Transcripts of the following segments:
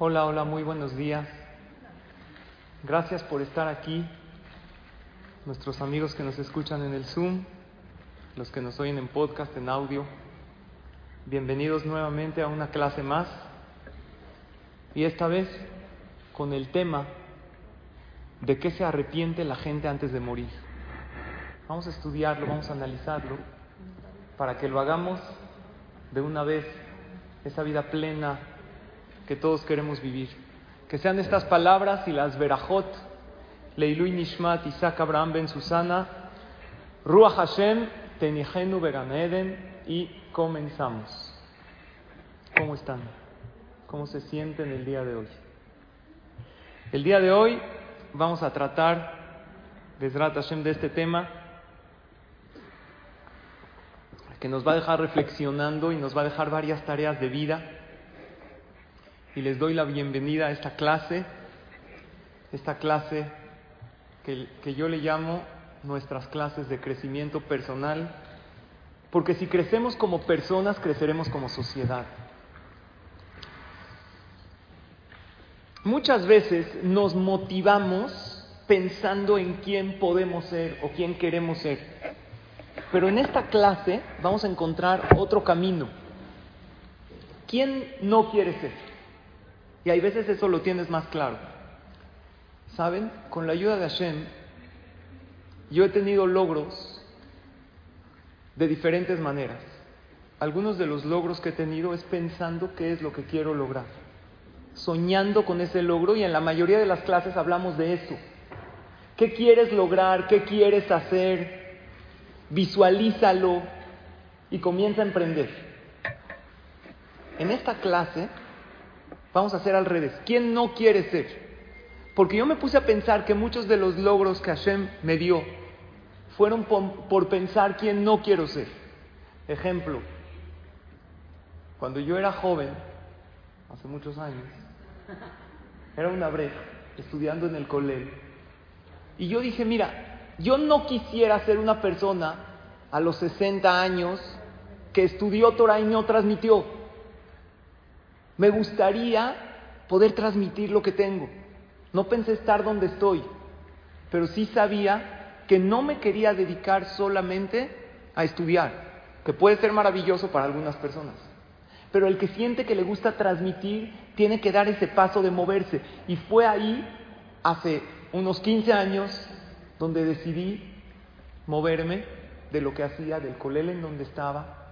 Hola, hola, muy buenos días. Gracias por estar aquí, nuestros amigos que nos escuchan en el Zoom, los que nos oyen en podcast, en audio. Bienvenidos nuevamente a una clase más y esta vez con el tema de qué se arrepiente la gente antes de morir. Vamos a estudiarlo, vamos a analizarlo para que lo hagamos de una vez, esa vida plena que todos queremos vivir. Que sean estas palabras y las verajot, Leilui Nishmat, Isaac Abraham Ben Susana, Ruach Hashem, Tenihenu Beganeden y comenzamos. ¿Cómo están? ¿Cómo se sienten el día de hoy? El día de hoy vamos a tratar, Bezrat Hashem, de este tema que nos va a dejar reflexionando y nos va a dejar varias tareas de vida. Y les doy la bienvenida a esta clase, esta clase que, que yo le llamo nuestras clases de crecimiento personal, porque si crecemos como personas, creceremos como sociedad. Muchas veces nos motivamos pensando en quién podemos ser o quién queremos ser. Pero en esta clase vamos a encontrar otro camino. ¿Quién no quiere ser? Y hay veces eso lo tienes más claro. ¿Saben? Con la ayuda de Hashem, yo he tenido logros de diferentes maneras. Algunos de los logros que he tenido es pensando qué es lo que quiero lograr, soñando con ese logro y en la mayoría de las clases hablamos de eso. ¿Qué quieres lograr? ¿Qué quieres hacer? Visualízalo y comienza a emprender. En esta clase vamos a hacer al revés. ¿Quién no quiere ser? Porque yo me puse a pensar que muchos de los logros que Hashem me dio fueron por, pensar quién no quiero ser. Ejemplo, cuando yo era joven, hace muchos años, era una brecha, estudiando en el colegio, y yo dije, mira, yo no quisiera ser una persona a los 60 años que estudió Torah y no transmitió. Me gustaría poder transmitir lo que tengo. No pensé estar donde estoy, pero sí sabía que no me quería dedicar solamente a estudiar, que puede ser maravilloso para algunas personas. Pero el que siente que le gusta transmitir tiene que dar ese paso de moverse. Y fue ahí, hace unos 15 años, donde decidí moverme de lo que hacía, del colel en donde estaba,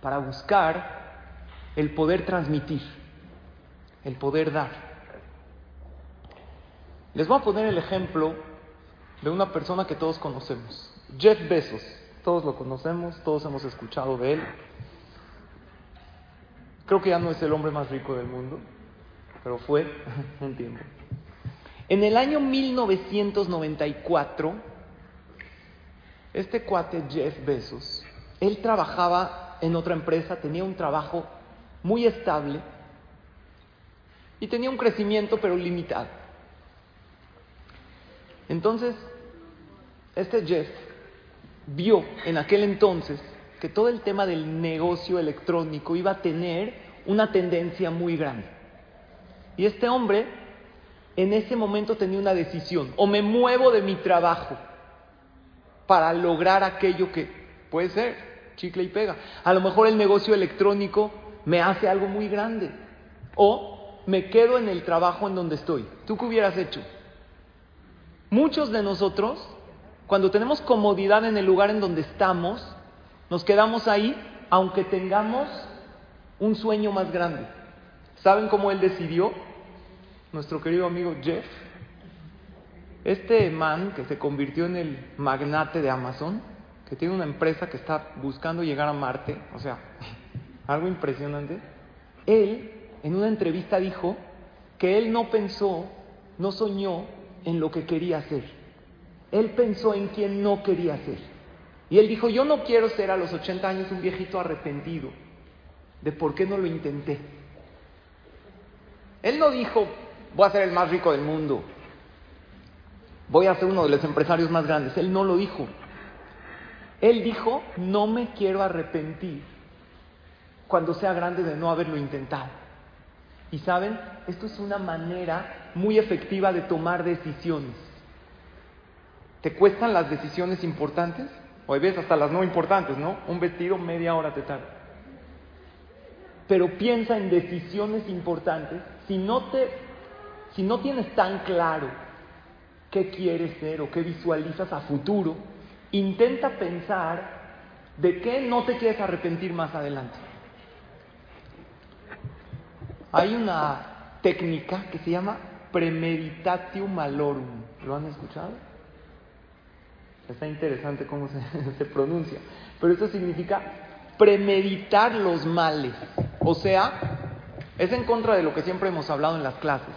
para buscar el poder transmitir, el poder dar. Les voy a poner el ejemplo de una persona que todos conocemos, Jeff Bezos. Todos lo conocemos, todos hemos escuchado de él. Creo que ya no es el hombre más rico del mundo, pero fue un tiempo. En el año 1994, este cuate Jeff Bezos, él trabajaba en otra empresa, tenía un trabajo muy estable y tenía un crecimiento pero limitado. Entonces, este Jeff vio en aquel entonces que todo el tema del negocio electrónico iba a tener una tendencia muy grande. Y este hombre en ese momento tenía una decisión, o me muevo de mi trabajo para lograr aquello que puede ser chicle y pega. A lo mejor el negocio electrónico me hace algo muy grande. O me quedo en el trabajo en donde estoy. ¿Tú qué hubieras hecho? Muchos de nosotros, cuando tenemos comodidad en el lugar en donde estamos, nos quedamos ahí aunque tengamos un sueño más grande. ¿Saben cómo él decidió? Nuestro querido amigo Jeff. Este man que se convirtió en el magnate de Amazon, que tiene una empresa que está buscando llegar a Marte, o sea, algo impresionante, él en una entrevista dijo que él no pensó, no soñó en lo que quería hacer. Él pensó en quien no quería ser. Y él dijo, yo no quiero ser a los 80 años un viejito arrepentido de por qué no lo intenté. Él no dijo, voy a ser el más rico del mundo, voy a ser uno de los empresarios más grandes. Él no lo dijo. Él dijo, no me quiero arrepentir cuando sea grande de no haberlo intentado. Y saben, esto es una manera muy efectiva de tomar decisiones. ¿Te cuestan las decisiones importantes? O hay veces hasta las no importantes, ¿no? Un vestido media hora te tarda. Pero piensa en decisiones importantes. Si no, te, si no tienes tan claro qué quieres ser o qué visualizas a futuro, intenta pensar de qué no te quieres arrepentir más adelante. Hay una técnica que se llama premeditatio malorum. ¿Lo han escuchado? Está interesante cómo se, pronuncia. Pero esto significa premeditar los males. O sea, es en contra de lo que siempre hemos hablado en las clases,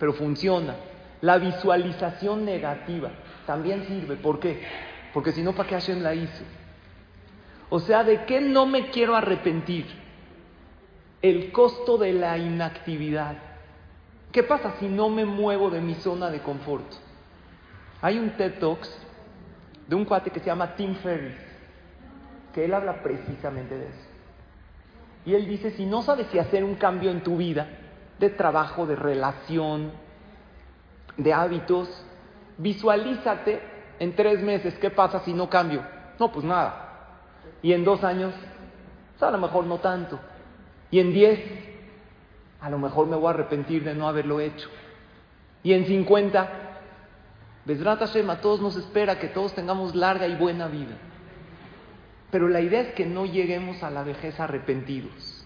pero funciona. La visualización negativa también sirve. ¿Por qué? Porque si no, ¿para qué Hashem la hizo? O sea, ¿de qué no me quiero arrepentir? El costo de la inactividad. ¿Qué pasa si no me muevo de mi zona de confort? Hay un TED Talks de un cuate que se llama Tim Ferriss, que él habla precisamente de eso. Y él dice, si no sabes si hacer un cambio en tu vida, de trabajo, de relación, de hábitos, visualízate en tres meses, ¿qué pasa si no cambio? No, pues nada, y en dos años, pues a lo mejor no tanto. Y en diez, a lo mejor me voy a arrepentir de no haberlo hecho. Y en cincuenta, Besrat Hashem, a todos nos espera que todos tengamos larga y buena vida. Pero la idea es que no lleguemos a la vejez arrepentidos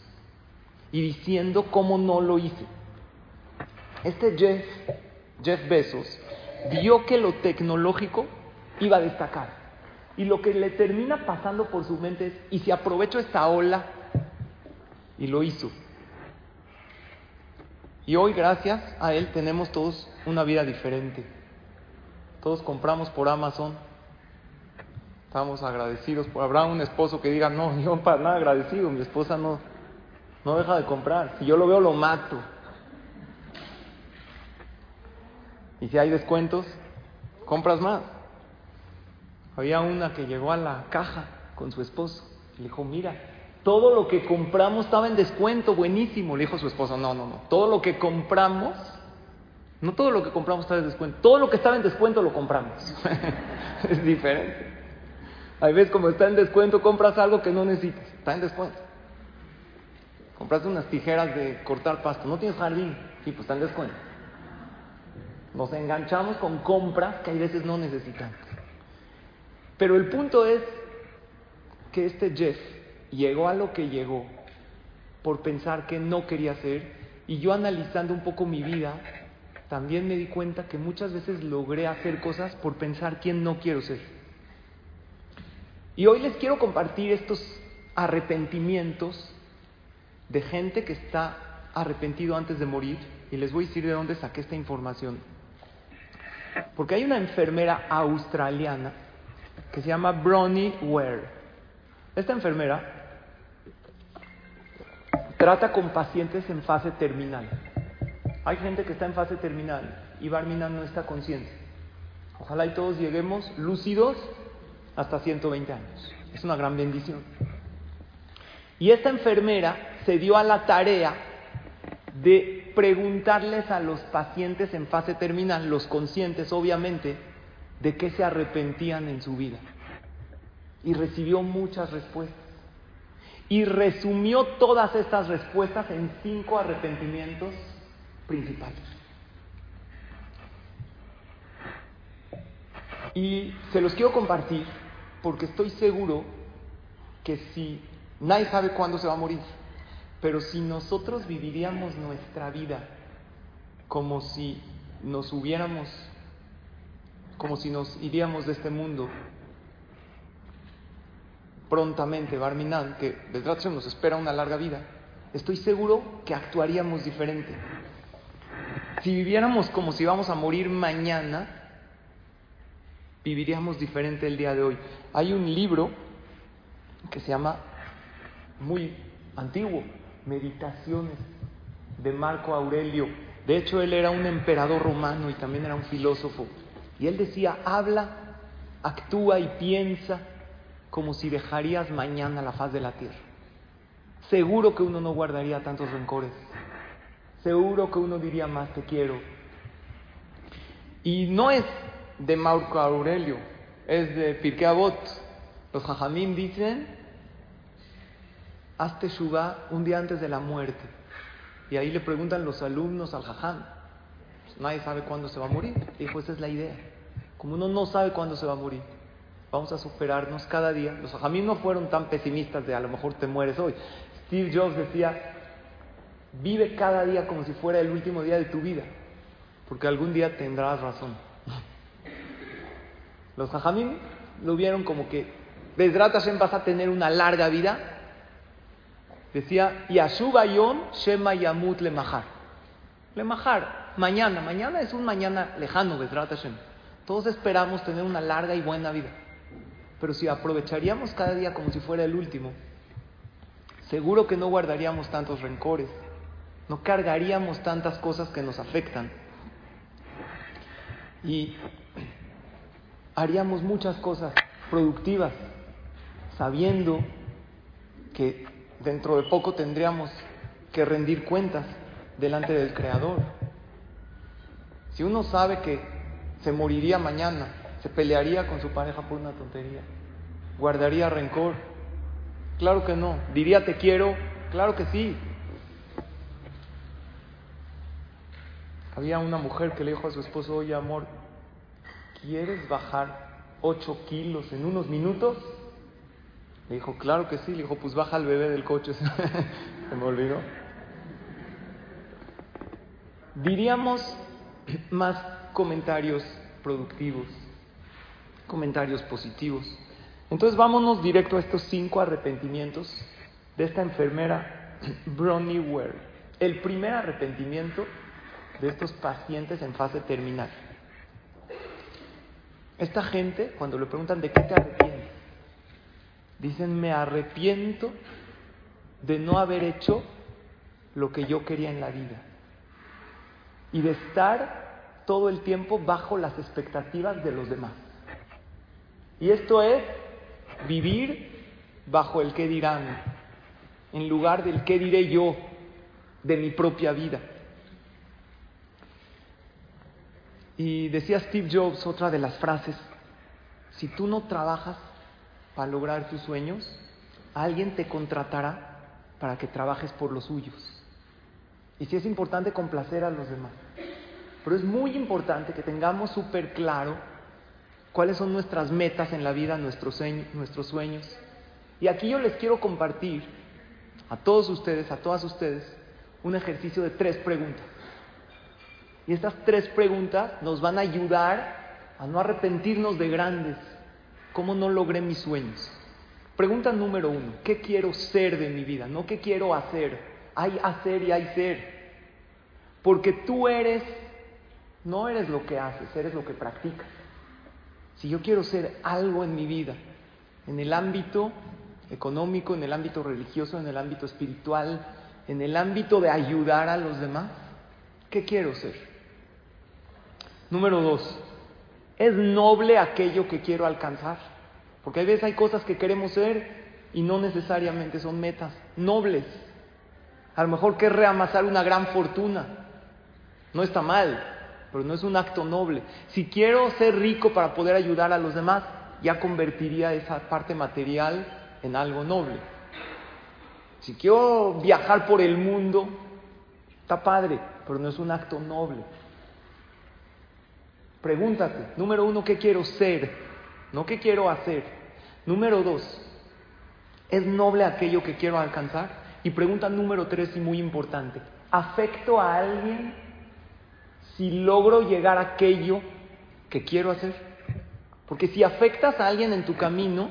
y diciendo cómo no lo hice. Este Jeff, Jeff Bezos, vio que lo tecnológico iba a destacar. Y lo que le termina pasando por su mente es, ¿y si aprovecho esta ola? Y lo hizo. Y hoy, gracias a él, tenemos todos una vida diferente. Todos compramos por Amazon. Estamos agradecidos. Habrá un esposo que diga, no, yo para nada agradecido, mi esposa no, no deja de comprar. Si yo lo veo, lo mato. Y si hay descuentos, compras más. Había una que llegó a la caja con su esposo y le dijo, mira, todo lo que compramos estaba en descuento, buenísimo. Le dijo su esposo, no, no, no, todo lo que compramos, no todo lo que compramos estaba en descuento, todo lo que estaba en descuento lo compramos. es diferente. Hay veces como está en descuento, compras algo que no necesitas, está en descuento. Compraste unas tijeras de cortar pasto, no tienes jardín, sí, pues está en descuento. Nos enganchamos con compras que hay veces no necesitamos. Pero el punto es que este Jeff llegó a lo que llegó por pensar que no quería hacer y yo analizando un poco mi vida, también me di cuenta que muchas veces logré hacer cosas por pensar quién no quiero ser. Y hoy les quiero compartir estos arrepentimientos de gente que está arrepentido antes de morir y les voy a decir de dónde saqué esta información. Porque hay una enfermera australiana que se llama Bronnie Ware. Esta enfermera trata con pacientes en fase terminal. Hay gente que está en fase terminal y Barmina no está consciente. Ojalá y todos lleguemos lúcidos hasta 120 años. Es una gran bendición. Y esta enfermera se dio a la tarea de preguntarles a los pacientes en fase terminal, los conscientes obviamente, de qué se arrepentían en su vida. Y recibió muchas respuestas. Y resumió todas estas respuestas en cinco arrepentimientos principales. Y se los quiero compartir porque estoy seguro que si nadie sabe cuándo se va a morir, pero si nosotros viviríamos nuestra vida como si nos hubiéramos como si nos iríamos de este mundo prontamente, Barminan, que desde nos espera una larga vida, estoy seguro que actuaríamos diferente. Si viviéramos como si íbamos a morir mañana, viviríamos diferente el día de hoy. Hay un libro que se llama, muy antiguo, Meditaciones de Marco Aurelio. De hecho, él era un emperador romano y también era un filósofo. Y él decía, habla, actúa y piensa como si dejarías mañana la faz de la tierra. Seguro que uno no guardaría tantos rencores. seguro que uno diría más te quiero. Y no es de Marco Aurelio, es de Pirkei Avot. Los jajamim dicen, hazte Shubá un día antes de la muerte. Y ahí le preguntan los alumnos al jajam, pues nadie sabe cuándo se va a morir. Dijo, esa es la idea. Como uno no sabe cuándo se va a morir, vamos a superarnos cada día. Los jajamim no fueron tan pesimistas de a lo mejor te mueres hoy. Steve Jobs decía, vive cada día como si fuera el último día de tu vida, porque algún día tendrás razón. Los jajamim lo vieron como que Bezrat Hashem vas a tener una larga vida. Decía, Yashuba Yom Shema Yamut Lemahar. Lemahar, mañana. Mañana es un mañana lejano, Bezrat Hashem. Todos esperamos tener una larga y buena vida. Pero si aprovecharíamos cada día como si fuera el último, seguro que no guardaríamos tantos rencores, no cargaríamos tantas cosas que nos afectan. Y haríamos muchas cosas productivas, sabiendo que dentro de poco tendríamos que rendir cuentas delante del Creador. Si uno sabe que se moriría mañana, se pelearía con su pareja por una tontería, guardaría rencor. Claro que no. Diría te quiero, claro que sí. Había una mujer que le dijo a su esposo, oye amor, ¿quieres bajar 8 kilos en unos minutos? Le dijo, claro que sí. Le dijo, pues baja al bebé del coche. Se me olvidó. Diríamos más comentarios productivos, comentarios positivos. Entonces vámonos directo a estos cinco arrepentimientos de esta enfermera Bronnie Ware. El primer arrepentimiento de estos pacientes en fase terminal. Esta gente, cuando le preguntan de qué te arrepientes, dicen, me arrepiento de no haber hecho lo que yo quería en la vida y de estar todo el tiempo bajo las expectativas de los demás. Y esto es vivir bajo el qué dirán, en lugar del qué diré yo de mi propia vida. Y decía Steve Jobs, otra de las frases, si tú no trabajas para lograr tus sueños, alguien te contratará para que trabajes por los suyos. Y sí es importante complacer a los demás, pero es muy importante que tengamos súper claro cuáles son nuestras metas en la vida, nuestros, nuestros sueños. Y aquí yo les quiero compartir a todos ustedes, a todas ustedes, un ejercicio de tres preguntas. Y estas tres preguntas nos van a ayudar a no arrepentirnos de grandes. ¿Cómo no logré mis sueños? Pregunta número uno, ¿qué quiero ser de mi vida? No qué quiero hacer. Hay hacer y hay ser. Porque tú eres, no eres lo que haces, eres lo que practicas. Si yo quiero ser algo en mi vida, en el ámbito económico, en el ámbito religioso, en el ámbito espiritual, en el ámbito de ayudar a los demás, ¿qué quiero ser? Número dos, es noble aquello que quiero alcanzar. Porque a veces hay cosas que queremos ser y no necesariamente son metas nobles. A lo mejor que reamasar una gran fortuna. No está mal, pero no es un acto noble. Si quiero ser rico para poder ayudar a los demás, ya convertiría esa parte material en algo noble. Si quiero viajar por el mundo, está padre, pero no es un acto noble. Pregúntate, número uno, ¿qué quiero ser? No qué quiero hacer. Número dos, ¿es noble aquello que quiero alcanzar? Y pregunta número tres y muy importante, ¿afecto a alguien si logro llegar a aquello que quiero hacer? Porque si afectas a alguien en tu camino,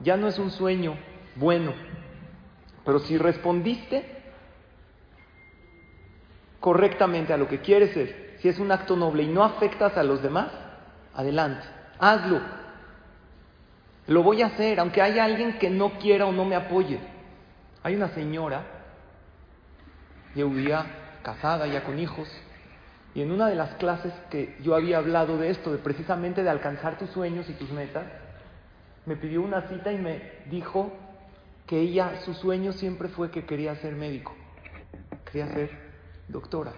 ya no es un sueño bueno. Pero si respondiste correctamente a lo que quieres ser, si es un acto noble y no afectas a los demás, adelante, hazlo. Lo voy a hacer, aunque haya alguien que no quiera o no me apoye. Hay una señora, día casada, ya con hijos, y en una de las clases que yo había hablado de esto, de precisamente de alcanzar tus sueños y tus metas, me pidió una cita y me dijo que ella, su sueño siempre fue que quería ser médico, que quería ser doctora.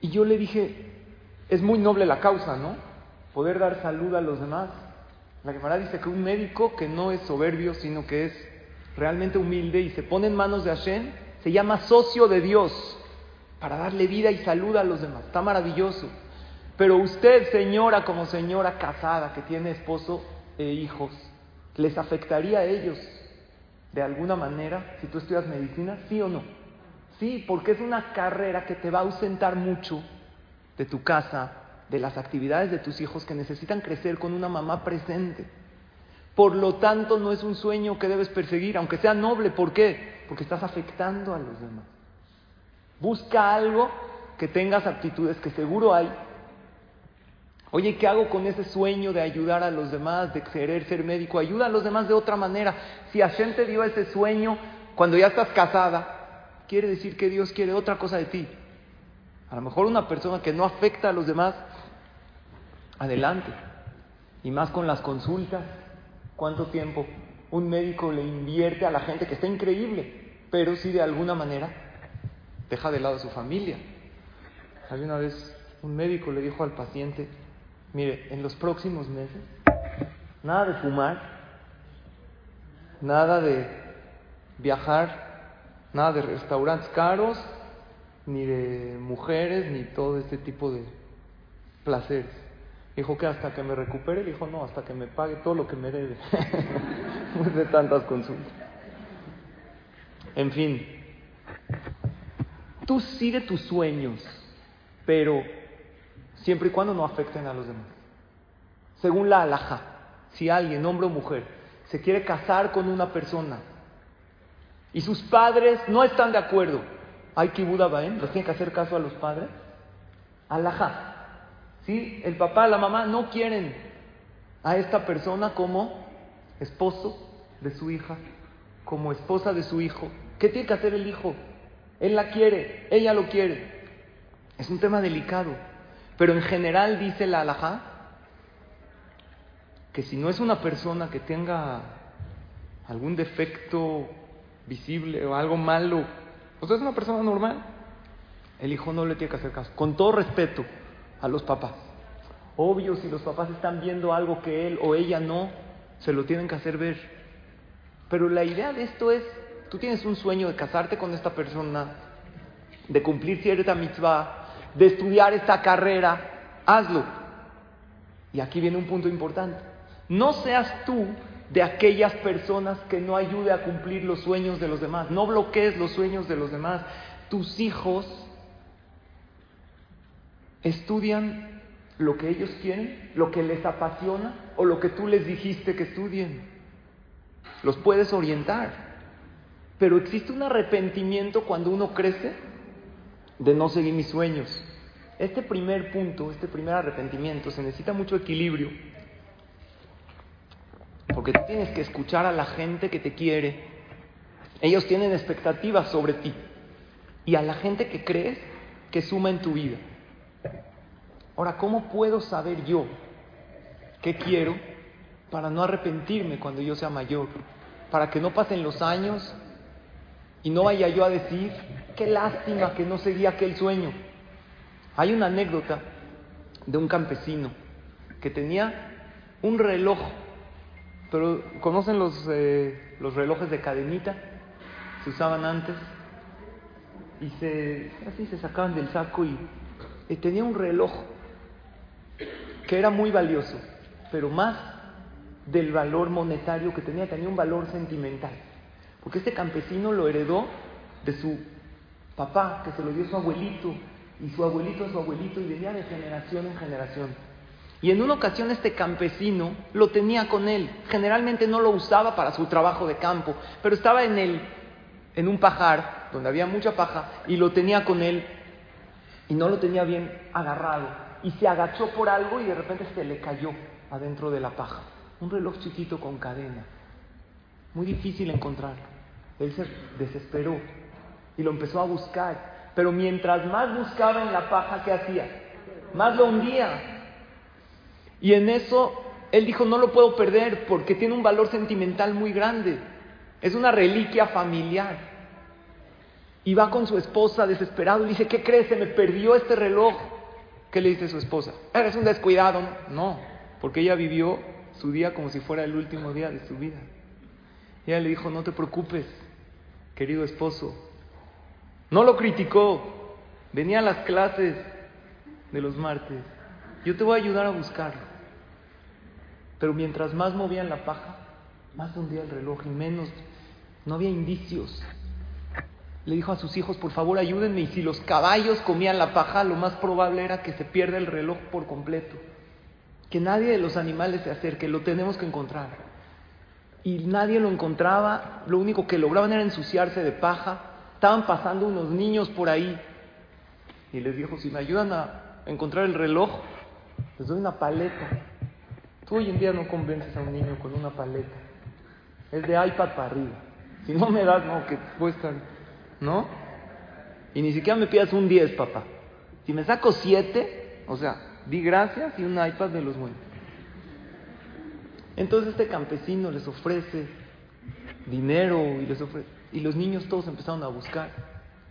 Y yo le dije, es muy noble la causa, ¿no? Poder dar salud a los demás. La Gemara dice que un médico que no es soberbio, sino que es realmente humilde y se pone en manos de Hashem, se llama socio de Dios para darle vida y salud a los demás. Está maravilloso. Pero usted, señora, como señora casada que tiene esposo e hijos, ¿les afectaría a ellos de alguna manera si tú estudias medicina? ¿Sí o no? Sí, porque es una carrera que te va a ausentar mucho de tu casa, de las actividades de tus hijos que necesitan crecer con una mamá presente. Por lo tanto, no es un sueño que debes perseguir, aunque sea noble. ¿Por qué? Porque estás afectando a los demás. Busca algo que tengas aptitudes, que seguro hay. Oye, ¿qué hago con ese sueño de ayudar a los demás, de querer ser médico? Ayuda a los demás de otra manera. Si Hashem te dio ese sueño cuando ya estás casada, quiere decir que Dios quiere otra cosa de ti. A lo mejor una persona que no afecta a los demás, adelante. Y más con las consultas. ¿Cuánto tiempo un médico le invierte a la gente que está increíble, pero si de alguna manera deja de lado a su familia? Había una vez un médico le dijo al paciente, mire, en los próximos meses, nada de fumar, nada de viajar, nada de restaurantes caros, ni de mujeres, ni todo este tipo de placeres. Dijo que hasta que me recupere, dijo no, hasta que me pague todo lo que me debe. de tantas consultas. En fin, tú sigue tus sueños, pero siempre y cuando no afecten a los demás. Según la alhaja, si alguien, hombre o mujer, se quiere casar con una persona y sus padres no están de acuerdo, hay que Buda ¿les tiene que hacer caso a los padres? Alhaja. ¿Sí? El papá, la mamá no quieren a esta persona como esposo de su hija, como esposa de su hijo. ¿Qué tiene que hacer el hijo? Él la quiere, ella lo quiere. Es un tema delicado. Pero en general dice la alajá que si no es una persona que tenga algún defecto visible o algo malo, sea, es una persona normal, el hijo no le tiene que hacer caso. Con todo respeto, a los papás. Obvio, si los papás están viendo algo que él o ella no, se lo tienen que hacer ver. Pero la idea de esto es, tú tienes un sueño de casarte con esta persona, de cumplir cierta mitzvah, de estudiar esta carrera, hazlo. Y aquí viene un punto importante. No seas tú de aquellas personas que no ayude a cumplir los sueños de los demás. No bloquees los sueños de los demás. Tus hijos estudian lo que ellos quieren, lo que les apasiona o lo que tú les dijiste que estudien. Los puedes orientar. Pero existe un arrepentimiento cuando uno crece de no seguir mis sueños. Este primer punto, este primer arrepentimiento, se necesita mucho equilibrio. Porque tienes que escuchar a la gente que te quiere. Ellos tienen expectativas sobre ti. Y a la gente que crees que suma en tu vida. Ahora, ¿cómo puedo saber yo qué quiero para no arrepentirme cuando yo sea mayor? Para que no pasen los años y no vaya yo a decir, qué lástima que no seguí aquel sueño. Hay una anécdota de un campesino que tenía un reloj, pero ¿conocen los, eh, los relojes de cadenita? Se usaban antes y se, así se sacaban del saco y, y tenía un reloj que era muy valioso, pero más del valor monetario que tenía, tenía un valor sentimental. Porque este campesino lo heredó de su papá, que se lo dio su abuelito, y su abuelito a su abuelito, y venía de generación en generación. Y en una ocasión este campesino lo tenía con él. Generalmente no lo usaba para su trabajo de campo, pero estaba en, el, en un pajar, donde había mucha paja, y lo tenía con él, y no lo tenía bien agarrado y se agachó por algo y de repente se le cayó adentro de la paja. Un reloj chiquito con cadena. Muy difícil encontrarlo. Él se desesperó y lo empezó a buscar. Pero mientras más buscaba en la paja, ¿qué hacía? Más lo hundía. Y en eso él dijo, no lo puedo perder porque tiene un valor sentimental muy grande. Es una reliquia familiar. Y va con su esposa desesperado y dice, ¿qué crees? Se me perdió este reloj. ¿Qué le dice su esposa? Eres un descuidado. No, porque ella vivió su día como si fuera el último día de su vida. Ella le dijo, no te preocupes, querido esposo. No lo criticó. Venía a las clases de los martes. Yo te voy a ayudar a buscarlo. Pero mientras más movían la paja, más hundía el reloj y menos, no había indicios. Le dijo a sus hijos, por favor ayúdenme, y si los caballos comían la paja, lo más probable era que se pierda el reloj por completo. Que nadie de los animales se acerque, lo tenemos que encontrar. Y nadie lo encontraba, lo único que lograban era ensuciarse de paja. Estaban pasando unos niños por ahí. Y les dijo, si me ayudan a encontrar el reloj, les doy una paleta. Tú hoy en día no convences a un niño con una paleta. Es de iPad para arriba. Si no me das, no, que cuesta, ¿no? Y ni siquiera me pidas un 10, papá. Si me saco 7, o sea, di gracias y un iPad de los buenos. Entonces este campesino les ofrece dinero y les ofrece... Y los niños todos empezaron a buscar.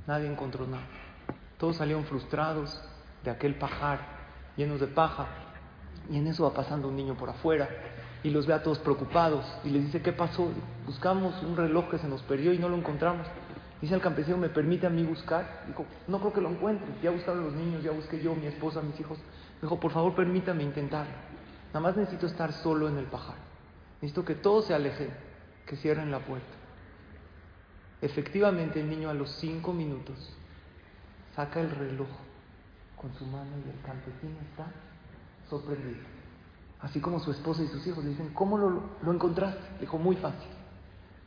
Nadie encontró nada. Todos salieron frustrados de aquel pajar, llenos de paja. Y en eso va pasando un niño por afuera y los ve a todos preocupados y les dice, ¿qué pasó? Buscamos un reloj que se nos perdió y no lo encontramos. Dice el campesino, ¿me permite a mí buscar? Dijo, no creo que lo encuentre. Ya buscaron los niños, ya busqué yo, mi esposa, mis hijos. Dijo, por favor, permítame intentarlo. Nada más necesito estar solo en el pajar. Necesito que todos se alejen, que cierren la puerta. Efectivamente, el niño a los cinco minutos saca el reloj con su mano y el campesino está sorprendido. Así como su esposa y sus hijos le dicen, ¿cómo lo, lo encontraste? Dijo, muy fácil.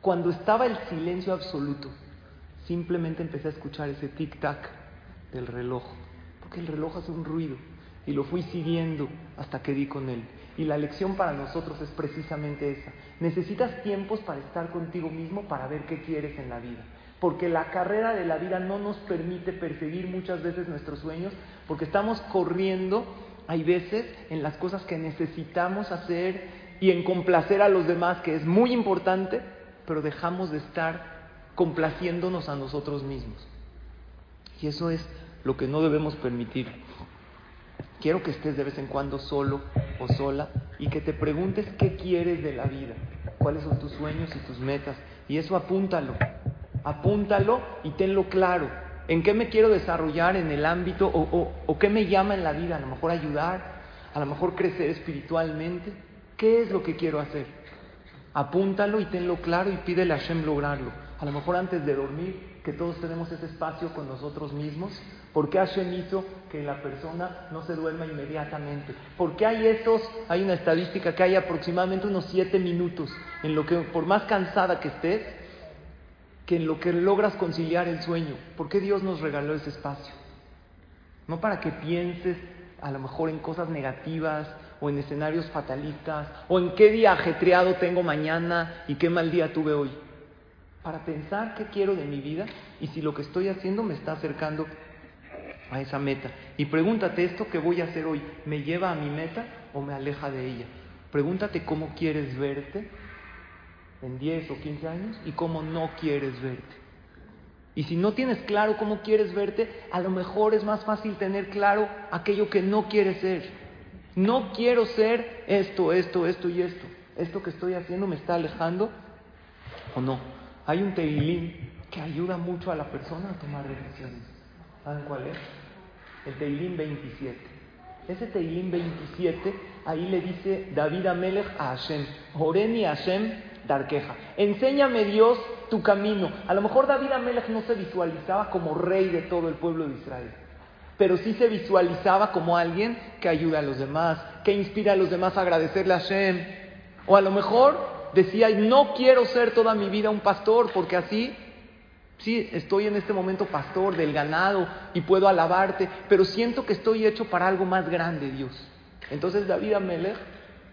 Cuando estaba el silencio absoluto, simplemente empecé a escuchar ese tic-tac del reloj, porque el reloj hace un ruido, y lo fui siguiendo hasta que di con él. Y la lección para nosotros es precisamente esa. Necesitas tiempos para estar contigo mismo, para ver qué quieres en la vida. Porque la carrera de la vida no nos permite perseguir muchas veces nuestros sueños, porque estamos corriendo hay veces en las cosas que necesitamos hacer y en complacer a los demás, que es muy importante, pero dejamos de estar complaciéndonos a nosotros mismos. Y eso es lo que no debemos permitir. Quiero que estés de vez en cuando solo o sola y que te preguntes qué quieres de la vida, cuáles son tus sueños y tus metas. Y eso apúntalo, apúntalo y tenlo claro. ¿En qué me quiero desarrollar en el ámbito o, qué me llama en la vida? A lo mejor ayudar, a lo mejor crecer espiritualmente. ¿Qué es lo que quiero hacer? Apúntalo y tenlo claro y pídele a Hashem lograrlo. A lo mejor antes de dormir, que todos tenemos ese espacio con nosotros mismos. ¿Por qué Hashem hizo que la persona no se duerma inmediatamente? Porque hay estos, hay una estadística que hay aproximadamente unos siete minutos en lo que por más cansada que estés, que en lo que logras conciliar el sueño. ¿Por qué Dios nos regaló ese espacio? No para que pienses a lo mejor en cosas negativas o en escenarios fatalistas o en qué día ajetreado tengo mañana y qué mal día tuve hoy. Para pensar qué quiero de mi vida y si lo que estoy haciendo me está acercando a esa meta. Y pregúntate, ¿esto que voy a hacer hoy me lleva a mi meta o me aleja de ella? Pregúntate cómo quieres verte en 10 o 15 años y cómo no quieres verte. Y si no tienes claro cómo quieres verte, a lo mejor es más fácil tener claro aquello que no quieres ser. No quiero ser esto, esto, esto y esto. ¿Esto que estoy haciendo me está alejando o no? Hay un teilín que ayuda mucho a la persona a tomar decisiones. ¿Saben cuál es? El teilín 27. Ese teilín 27, ahí le dice David Amelech a Hashem, Oreni Hashem Darqueja. Enséñame Dios tu camino. A lo mejor David Amelech no se visualizaba como rey de todo el pueblo de Israel, pero sí se visualizaba como alguien que ayuda a los demás, que inspira a los demás a agradecerle a Hashem. O a lo mejor decía, no quiero ser toda mi vida un pastor, porque así, sí, estoy en este momento pastor del ganado y puedo alabarte, pero siento que estoy hecho para algo más grande, Dios. Entonces David Amelech,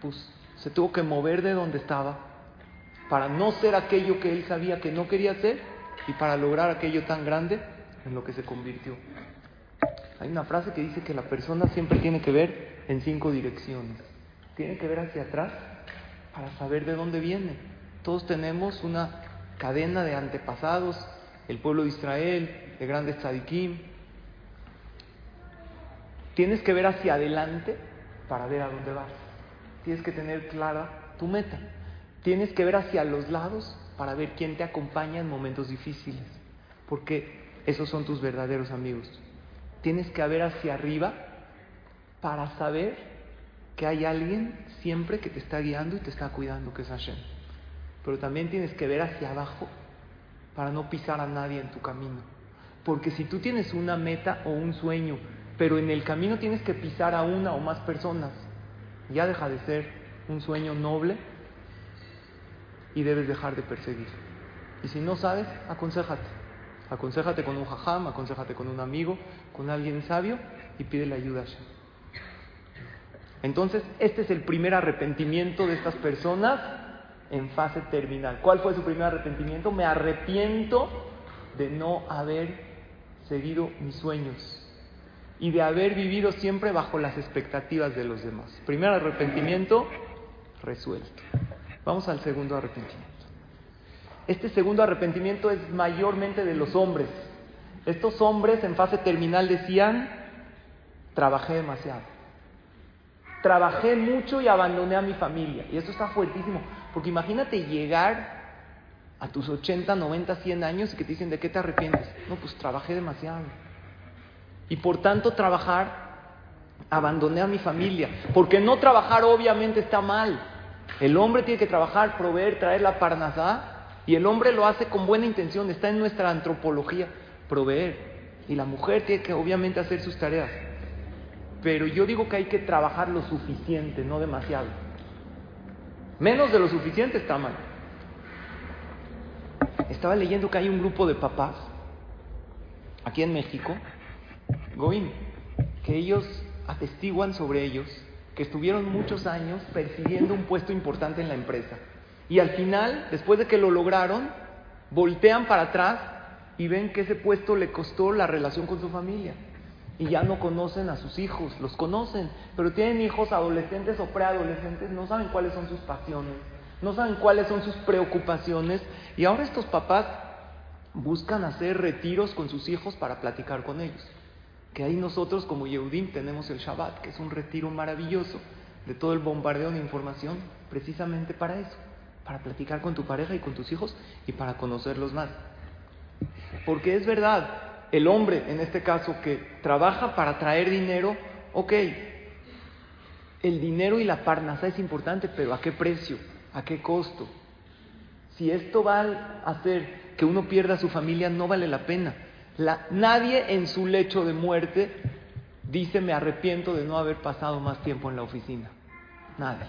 pues se tuvo que mover de donde estaba para no ser aquello que él sabía que no quería ser y para lograr aquello tan grande en lo que se convirtió. Hay una frase que dice que la persona siempre tiene que ver en cinco direcciones. Tiene que ver hacia atrás para saber de dónde viene. Todos tenemos una cadena de antepasados el pueblo de Israel, de grandes tzadikim. Tienes que ver hacia adelante para ver a dónde vas. Tienes que tener clara tu meta. Tienes que ver hacia los lados para ver quién te acompaña en momentos difíciles. Porque esos son tus verdaderos amigos. Tienes que ver hacia arriba para saber que hay alguien siempre que te está guiando y te está cuidando, que es Hashem. Pero también tienes que ver hacia abajo para no pisar a nadie en tu camino. Porque si tú tienes una meta o un sueño, pero en el camino tienes que pisar a una o más personas, ya deja de ser un sueño noble y debes dejar de perseguir. Y si no sabes, aconsejate. Aconsejate con un jajam, aconsejate con un amigo, con alguien sabio y pídele ayuda a Hashem. Entonces, este es el primer arrepentimiento de estas personas en fase terminal. ¿Cuál fue su primer arrepentimiento? Me arrepiento de no haber seguido mis sueños y de haber vivido siempre bajo las expectativas de los demás. Primer arrepentimiento resuelto. Vamos al segundo arrepentimiento. Este segundo arrepentimiento es mayormente de los hombres. Estos hombres en fase terminal decían, trabajé demasiado. Trabajé mucho y abandoné a mi familia. Y esto está fuertísimo, porque imagínate llegar a tus 80, 90, 100 años y que te dicen, ¿de qué te arrepientes? No, pues trabajé demasiado. Y por tanto trabajar, abandoné a mi familia. Porque no trabajar obviamente está mal. El hombre tiene que trabajar, proveer, traer la parnasá. Y el hombre lo hace con buena intención, está en nuestra antropología, proveer. Y la mujer tiene que obviamente hacer sus tareas. Pero yo digo que hay que trabajar lo suficiente, no demasiado. Menos de lo suficiente está mal. Estaba leyendo que hay un grupo de papás aquí en México, Goim, que ellos atestiguan sobre ellos que estuvieron muchos años persiguiendo un puesto importante en la empresa. Y al final, después de que lo lograron, voltean para atrás y ven que ese puesto le costó la relación con su familia y ya no conocen a sus hijos, los conocen, pero tienen hijos adolescentes o preadolescentes, no saben cuáles son sus pasiones, no saben cuáles son sus preocupaciones y ahora estos papás buscan hacer retiros con sus hijos para platicar con ellos. Que ahí nosotros como Yehudim tenemos el Shabbat, que es un retiro maravilloso de todo el bombardeo de información, precisamente para eso, para platicar con tu pareja y con tus hijos y para conocerlos más. Porque es verdad, el hombre, en este caso, que trabaja para traer dinero, ok, el dinero y la parnasa es importante, pero ¿a qué precio? ¿A qué costo? Si esto va a hacer que uno pierda a su familia, no vale la pena. nadie en su lecho de muerte dice me arrepiento de no haber pasado más tiempo en la oficina. Nadie.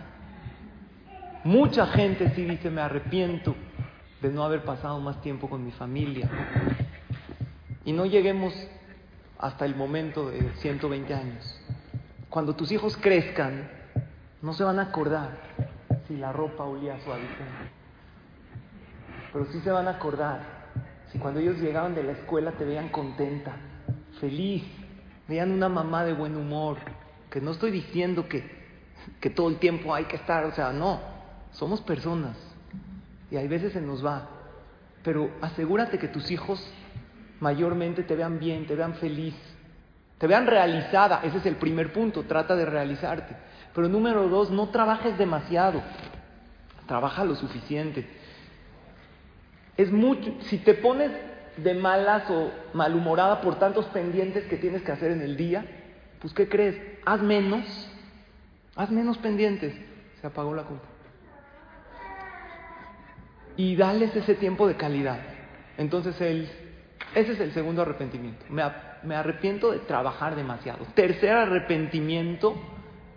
Mucha gente sí dice me arrepiento de no haber pasado más tiempo con mi familia. Y no lleguemos hasta el momento de 120 años. Cuando tus hijos crezcan, no se van a acordar si la ropa olía suavizante. Pero sí se van a acordar si cuando ellos llegaban de la escuela te veían contenta, feliz, veían una mamá de buen humor. Que no estoy diciendo que, que todo el tiempo hay que estar, o sea, no, somos personas y hay veces se nos va. Pero asegúrate que tus hijos mayormente te vean bien, te vean feliz, te vean realizada. Ese es el primer punto, trata de realizarte. Pero número dos, no trabajes demasiado, trabaja lo suficiente. Es mucho, si te pones de malas o malhumorada por tantos pendientes que tienes que hacer en el día, pues ¿qué crees? Haz menos, haz menos pendientes. Se apagó la cuenta. Y dales ese tiempo de calidad. Entonces él ese es el segundo arrepentimiento. Me, arrepiento de trabajar demasiado. Tercer arrepentimiento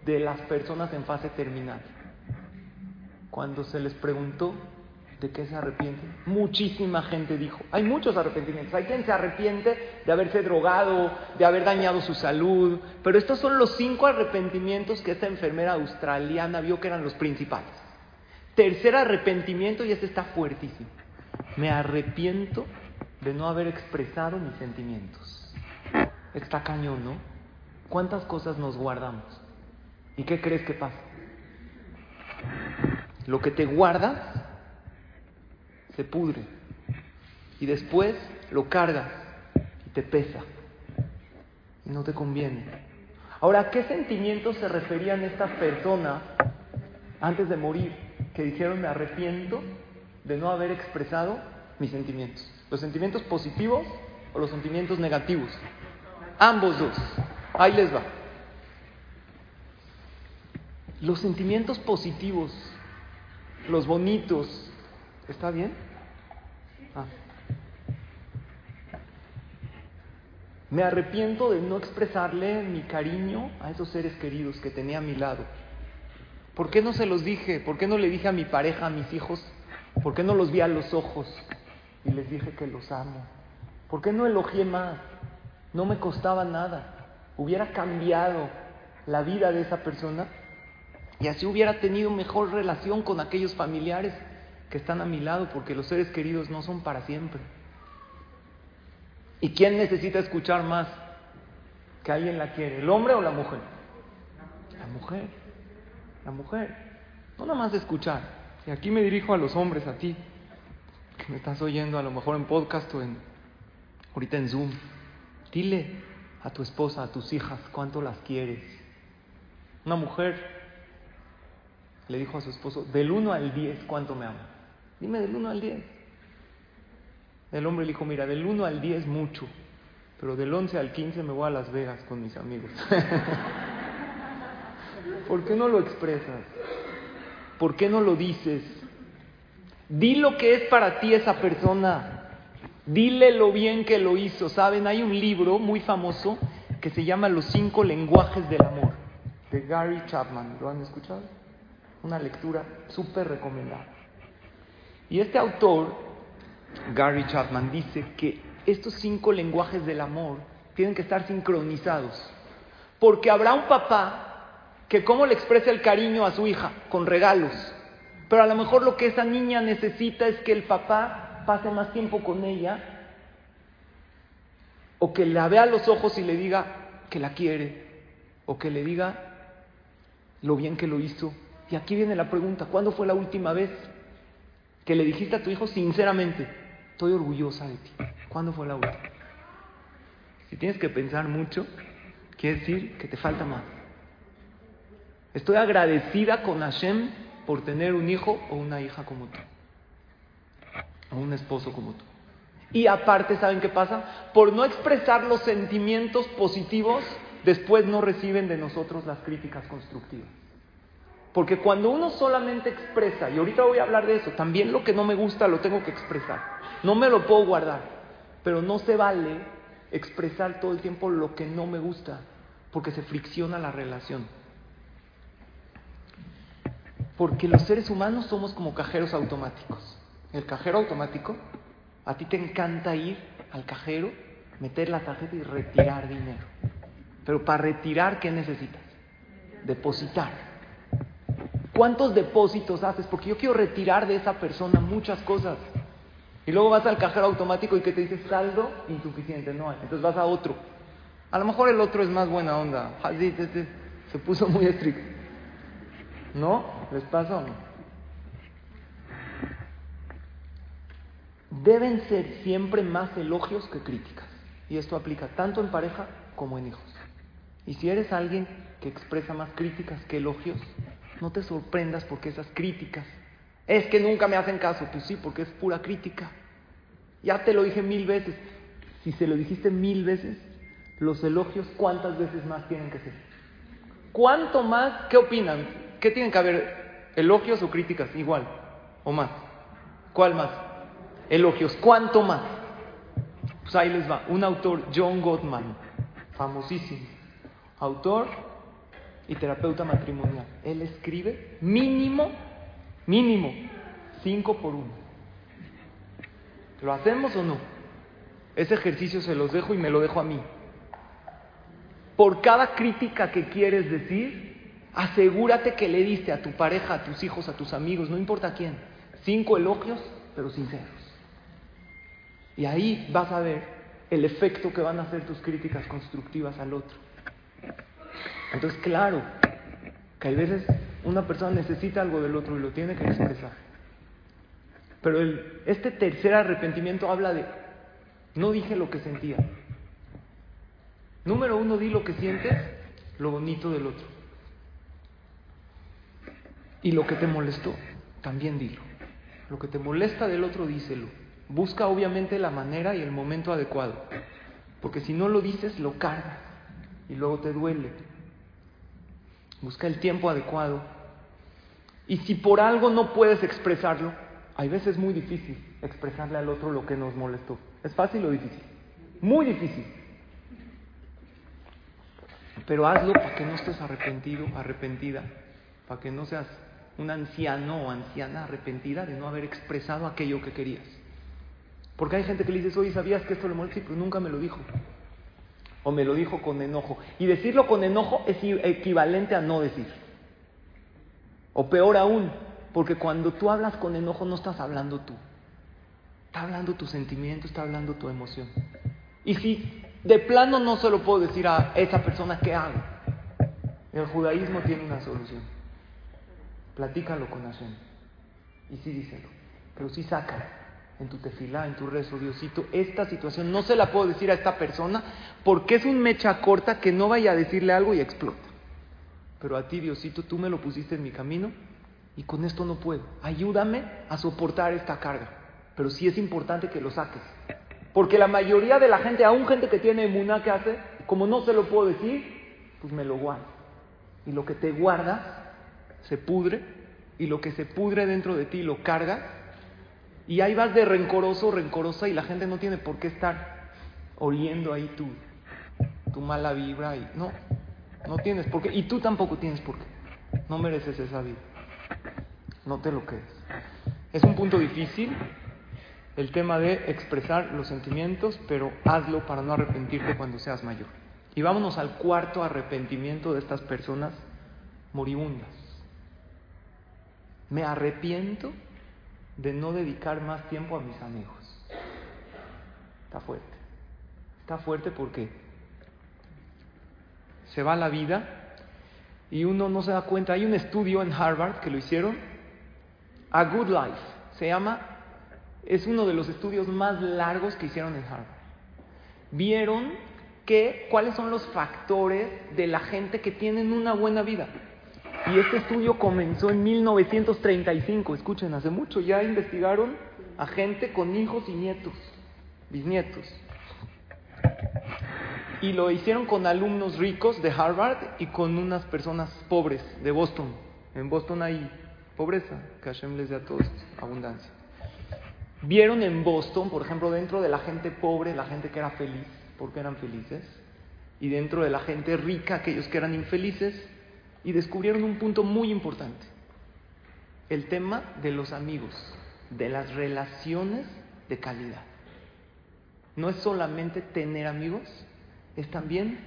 de las personas en fase terminal. Cuando se les preguntó de qué se arrepienten, muchísima gente dijo, hay muchos arrepentimientos. Hay quien se arrepiente de haberse drogado, de haber dañado su salud, pero estos son los cinco arrepentimientos que esta enfermera australiana vio que eran los principales. Tercer arrepentimiento, y este está fuertísimo. Me arrepiento de no haber expresado mis sentimientos. Está cañón, ¿no? ¿Cuántas cosas nos guardamos? ¿Y qué crees que pasa? Lo que te guardas se pudre. y después lo cargas y te pesa y no te conviene. Ahora, ¿a qué sentimientos se referían estas personas antes de morir? Que dijeron, me arrepiento de no haber expresado mis sentimientos. ¿Los sentimientos positivos o los sentimientos negativos? Ambos dos. Ahí les va. Los sentimientos positivos, los bonitos, ¿está bien? Ah. Me arrepiento de no expresarle mi cariño a esos seres queridos que tenía a mi lado. ¿Por qué no se los dije? ¿Por qué no le dije a mi pareja, a mis hijos? ¿Por qué no los vi a los ojos y les dije que los amo? ¿Por qué no elogié más? No me costaba nada. Hubiera cambiado la vida de esa persona y así hubiera tenido mejor relación con aquellos familiares que están a mi lado, porque los seres queridos no son para siempre. ¿Y quién necesita escuchar más que alguien la quiere? ¿El hombre o la mujer? La mujer. La mujer. No nada más escuchar. Y aquí me dirijo a los hombres, a ti, me estás oyendo a lo mejor en podcast o en ahorita en Zoom. Dile a tu esposa, a tus hijas, cuánto las quieres. Una mujer le dijo a su esposo, del 1 al 10, ¿cuánto me ama? Dime del 1 al 10. El hombre le dijo, mira, del 1 al 10 mucho, pero del 11 al 15 me voy a Las Vegas con mis amigos. ¿Por qué no lo expresas? ¿Por qué no lo dices? Di lo que es para ti esa persona. Dile lo bien que lo hizo. Saben, hay un libro muy famoso que se llama Los cinco lenguajes del amor, de Gary Chapman. ¿Lo han escuchado? Una lectura súper recomendada. Y este autor Gary Chapman dice que estos cinco lenguajes del amor tienen que estar sincronizados. Porque habrá un papá que cómo le expresa el cariño a su hija, con regalos. Pero a lo mejor lo que esa niña necesita es que el papá pase más tiempo con ella o que la vea a los ojos y le diga que la quiere o que le diga lo bien que lo hizo. Y aquí viene la pregunta, ¿cuándo fue la última vez que le dijiste a tu hijo sinceramente, estoy orgullosa de ti. ¿Cuándo fue la última? Si tienes que pensar mucho, quiere decir que te falta más. Estoy agradecida con Hashem por tener un hijo o una hija como tú. O un esposo como tú. Y aparte, ¿saben qué pasa? Por no expresar los sentimientos positivos, después no reciben de nosotros las críticas constructivas. Porque cuando uno solamente expresa, y ahorita voy a hablar de eso, también lo que no me gusta lo tengo que expresar. No me lo puedo guardar. Pero no se vale expresar todo el tiempo lo que no me gusta, porque se fricciona la relación. Porque los seres humanos somos como cajeros automáticos. El cajero automático, a ti te encanta ir al cajero, meter la tarjeta y retirar dinero. Pero para retirar, ¿qué necesitas? Depositar. ¿Cuántos depósitos haces? Porque yo quiero retirar de esa persona muchas cosas. Y luego vas al cajero automático y que te dice saldo insuficiente, no hay. Entonces vas a otro. A lo mejor el otro es más buena onda. Se puso muy estricto. ¿No? ¿Les pasa o no? Deben ser siempre más elogios que críticas. Y esto aplica tanto en pareja como en hijos. Y si eres alguien que expresa más críticas que elogios, no te sorprendas porque esas críticas. Es que nunca me hacen caso. Pues sí, porque es pura crítica. Ya te lo dije mil veces. Si se lo dijiste mil veces, los elogios, ¿cuántas veces más tienen que ser? ¿Cuánto más? ¿Qué opinan? ¿Qué tienen que haber? ¿Elogios o críticas? Igual. ¿O más? ¿Cuál más? Elogios. ¿Cuánto más? Pues ahí les va. Un autor, John Gottman, famosísimo. Autor y terapeuta matrimonial. Él escribe mínimo, mínimo, cinco por uno. ¿Lo hacemos o no? Ese ejercicio se los dejo y me lo dejo a mí. Por cada crítica que quieres decir, asegúrate que le diste a tu pareja, a tus hijos, a tus amigos, no importa quién, cinco elogios, pero sinceros. Y ahí vas a ver el efecto que van a hacer tus críticas constructivas al otro. Entonces, claro, que hay veces una persona necesita algo del otro y lo tiene que expresar. Pero este tercer arrepentimiento habla de, no dije lo que sentía. Número uno, di lo que sientes, lo bonito del otro. Y lo que te molestó, también dilo. Lo que te molesta del otro, díselo. Busca obviamente la manera y el momento adecuado. Porque si no lo dices, lo cargas y luego te duele. Busca el tiempo adecuado. Y si por algo no puedes expresarlo, hay veces muy difícil expresarle al otro lo que nos molestó. ¿Es fácil o difícil? Muy difícil. Pero hazlo para que no estés arrepentido, arrepentida, para que no seas un anciano o anciana arrepentida de no haber expresado aquello que querías. Porque hay gente que le dices, oye, ¿sabías que esto le molesta? pero nunca me lo dijo. O me lo dijo con enojo. Y decirlo con enojo es equivalente a no decir. O peor aún, porque cuando tú hablas con enojo no estás hablando tú. Está hablando tu sentimiento, está hablando tu emoción. Y si de plano no se lo puedo decir a esa persona, ¿qué hago? El judaísmo tiene una solución. Platícalo con Hashem. Y sí díselo. Pero sí saca en tu tefilá, en tu rezo, Diosito, esta situación no se la puedo decir a esta persona porque es un mecha corta que no vaya a decirle algo y explota. Pero a ti, Diosito, tú me lo pusiste en mi camino y con esto no puedo. Ayúdame a soportar esta carga. Pero sí es importante que lo saques. Porque la mayoría de la gente, aún gente que tiene emuná que hace, como no se lo puedo decir, pues me lo guardo. Y lo que te guardas se pudre y lo que se pudre dentro de ti lo cargas y ahí vas de rencoroso, rencorosa y la gente no tiene por qué estar oliendo ahí tu, tu mala vibra. Y, no, no tienes por qué. Y tú tampoco tienes por qué. No mereces esa vida. No te lo quedes. Es un punto difícil el tema de expresar los sentimientos, pero hazlo para no arrepentirte cuando seas mayor. Y vámonos al cuarto arrepentimiento de estas personas moribundas. Me arrepiento de no dedicar más tiempo a mis amigos. Está fuerte. Está fuerte porque se va la vida y uno no se da cuenta. Hay un estudio en Harvard que lo hicieron, A Good Life, se llama, es uno de los estudios más largos que hicieron en Harvard. Vieron que, cuáles son los factores de la gente que tienen una buena vida. Y este estudio comenzó en 1935, escuchen, hace mucho ya investigaron a gente con hijos y nietos, bisnietos. Y lo hicieron con alumnos ricos de Harvard y con unas personas pobres de Boston. En Boston hay pobreza, que Hashem les dé a todos abundancia. Vieron en Boston, por ejemplo, dentro de la gente pobre, la gente que era feliz, porque eran felices, y dentro de la gente rica, aquellos que eran infelices, y descubrieron un punto muy importante, el tema de los amigos, de las relaciones de calidad. No es solamente tener amigos, es también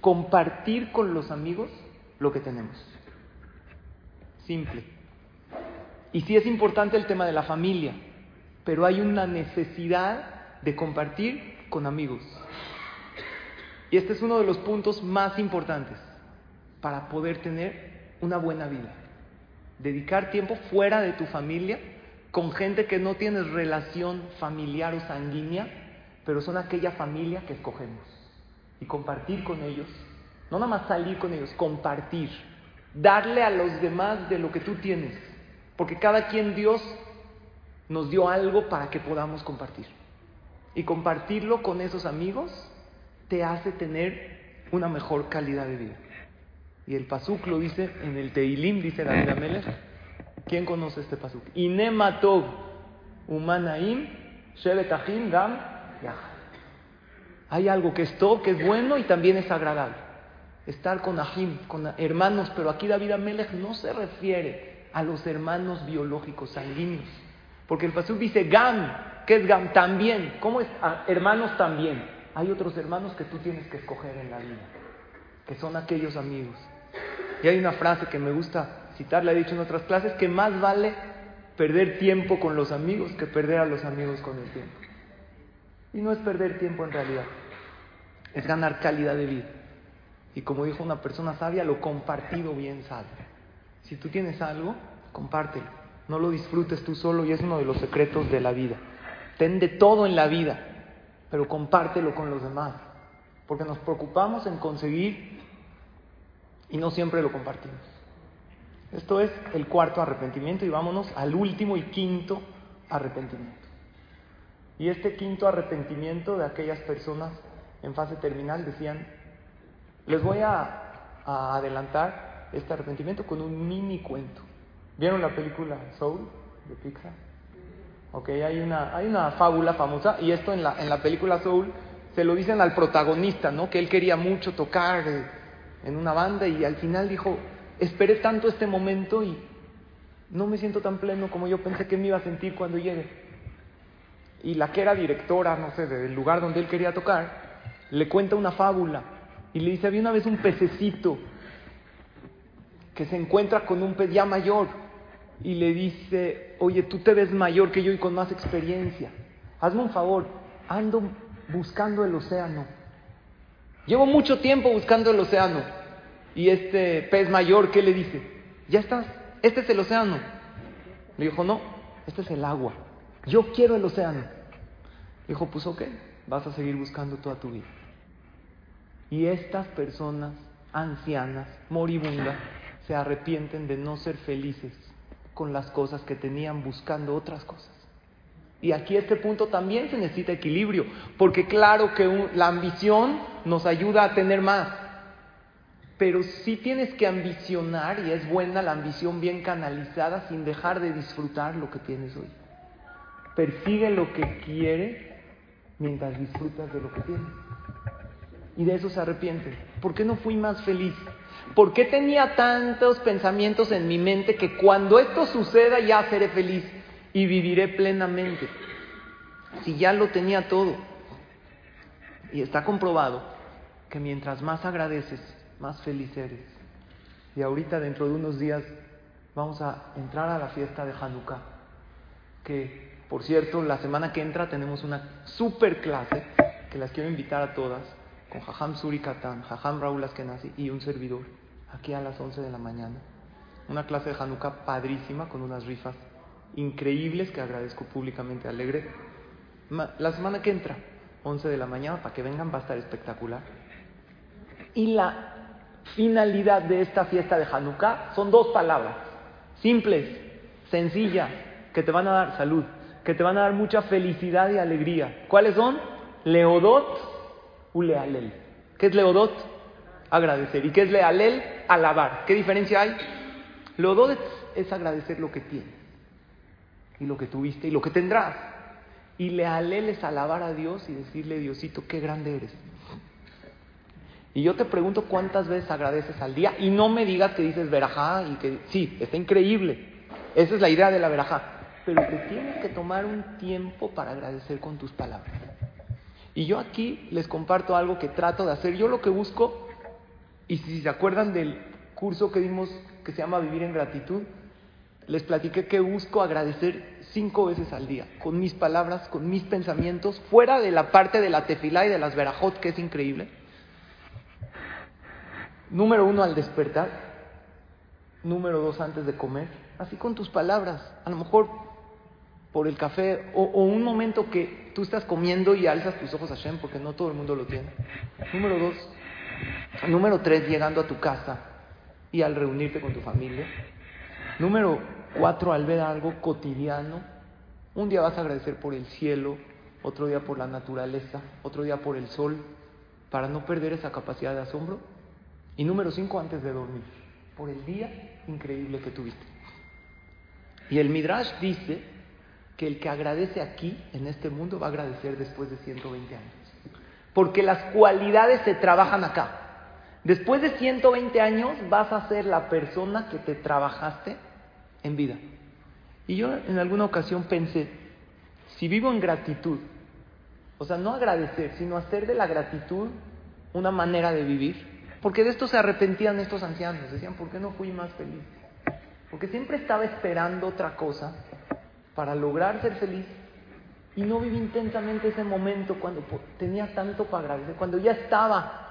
compartir con los amigos lo que tenemos. Simple. Y sí es importante el tema de la familia, pero hay una necesidad de compartir con amigos. Y este es uno de los puntos más importantes para poder tener una buena vida. Dedicar tiempo fuera de tu familia con gente que no tienes relación familiar o sanguínea, pero son aquella familia que escogemos. Y compartir con ellos, no nada más salir con ellos, compartir, darle a los demás de lo que tú tienes, porque cada quien Dios nos dio algo para que podamos compartir. Y compartirlo con esos amigos te hace tener una mejor calidad de vida. Y el pasuk lo dice en el Teilim, dice David Amelech. ¿Quién conoce este pasuk? Inematov umanaim shevetahim gam Hay algo que es top, que es bueno y también es agradable. Estar con ahim, con hermanos, pero aquí David Amelech no se refiere a los hermanos biológicos sanguíneos. Porque el pasuk dice gam, ¿qué es gam? También. ¿Cómo es? Ah, hermanos también. Hay otros hermanos que tú tienes que escoger en la vida, que son aquellos amigos y hay una frase que me gusta citar, la he dicho en otras clases, que más vale perder tiempo con los amigos que perder a los amigos con el tiempo. Y no es perder tiempo en realidad, es ganar calidad de vida. Y como dijo una persona sabia, lo compartido bien sabe. Si tú tienes algo, compártelo. No lo disfrutes tú solo y es uno de los secretos de la vida. Ten de todo en la vida, pero compártelo con los demás. Porque nos preocupamos en conseguir y no siempre lo compartimos. Esto es el cuarto arrepentimiento y vámonos al último y quinto arrepentimiento. Y este quinto arrepentimiento de aquellas personas en fase terminal decían, les voy a, adelantar este arrepentimiento con un mini cuento. ¿Vieron la película Soul de Pixar? Ok, hay una, hay una fábula famosa y esto en la, en la película Soul se lo dicen al protagonista, ¿no? Que él quería mucho tocar eh, en una banda y al final dijo, esperé tanto este momento y no me siento tan pleno como yo pensé que me iba a sentir cuando llegue. Y la que era directora, no sé, del lugar donde él quería tocar, le cuenta una fábula y le dice, había una vez un pececito que se encuentra con un pez ya mayor y le dice, oye, tú te ves mayor que yo y con más experiencia, hazme un favor, ando buscando el océano. Llevo mucho tiempo buscando el océano. Y este pez mayor, ¿qué le dice? Ya estás, este es el océano. Le dijo, no, este es el agua. Yo quiero el océano. Le dijo, pues ok, vas a seguir buscando toda tu vida. Y estas personas ancianas, moribundas, se arrepienten de no ser felices con las cosas que tenían buscando otras cosas. Y aquí este punto también se necesita equilibrio, porque claro que la ambición nos ayuda a tener más, pero sí tienes que ambicionar y es buena la ambición bien canalizada sin dejar de disfrutar lo que tienes hoy. Persigue lo que quiere mientras disfrutas de lo que tienes y de eso se arrepiente. ¿Por qué no fui más feliz? ¿Por qué tenía tantos pensamientos en mi mente que cuando esto suceda ya seré feliz y viviré plenamente? Si ya lo tenía todo. Y está comprobado que mientras más agradeces, más feliz eres. Y ahorita dentro de unos días vamos a entrar a la fiesta de Hanukkah, que por cierto la semana que entra tenemos una super clase que las quiero invitar a todas con Jajam Suri Katan, Jajam Raúl Askenazi y un servidor, aquí a las 11 de la mañana. Una clase de Hanukkah padrísima con unas rifas increíbles que agradezco públicamente Alegre. La semana que entra, 11 de la mañana, para que vengan, va a estar espectacular. Y la finalidad de esta fiesta de Hanukkah son dos palabras, simples, sencillas, que te van a dar salud, que te van a dar mucha felicidad y alegría. ¿Cuáles son? Leodot Ulealel. ¿Qué es leodot? Agradecer. ¿Y qué es lealel? Alabar. ¿Qué diferencia hay? Leodot es agradecer lo que tienes y lo que tuviste y lo que tendrás. Y lealel es alabar a Dios y decirle, Diosito, qué grande eres. Y yo te pregunto cuántas veces agradeces al día y no me digas que dices verajá y que sí, está increíble. Esa es la idea de la verajá. Pero que tienes que tomar un tiempo para agradecer con tus palabras. Y yo aquí les comparto algo que trato de hacer. Yo lo que busco, y si se acuerdan del curso que dimos que se llama Vivir en Gratitud, les platiqué que busco agradecer cinco veces al día, con mis palabras, con mis pensamientos, fuera de la parte de la tefilá y de las verajot, que es increíble. Número uno, al despertar. Número dos, antes de comer. Así con tus palabras. A lo mejor por el café o, un momento que tú estás comiendo y alzas tus ojos a Shem porque no todo el mundo lo tiene. Número dos. Número tres, llegando a tu casa y al reunirte con tu familia. Número cuatro, al ver algo cotidiano. Un día vas a agradecer por el cielo, otro día por la naturaleza, otro día por el sol, para no perder esa capacidad de asombro. Y número cinco, antes de dormir, por el día increíble que tuviste. Y el Midrash dice que el que agradece aquí, en este mundo, va a agradecer después de 120 años. Porque las cualidades se trabajan acá. Después de 120 años vas a ser la persona que te trabajaste en vida. Y yo en alguna ocasión pensé, si vivo en gratitud, o sea, no agradecer, sino hacer de la gratitud una manera de vivir, porque de esto se arrepentían estos ancianos, decían, ¿por qué no fui más feliz? Porque siempre estaba esperando otra cosa para lograr ser feliz y no viví intensamente ese momento cuando tenía tanto para agradecer, cuando ya estaba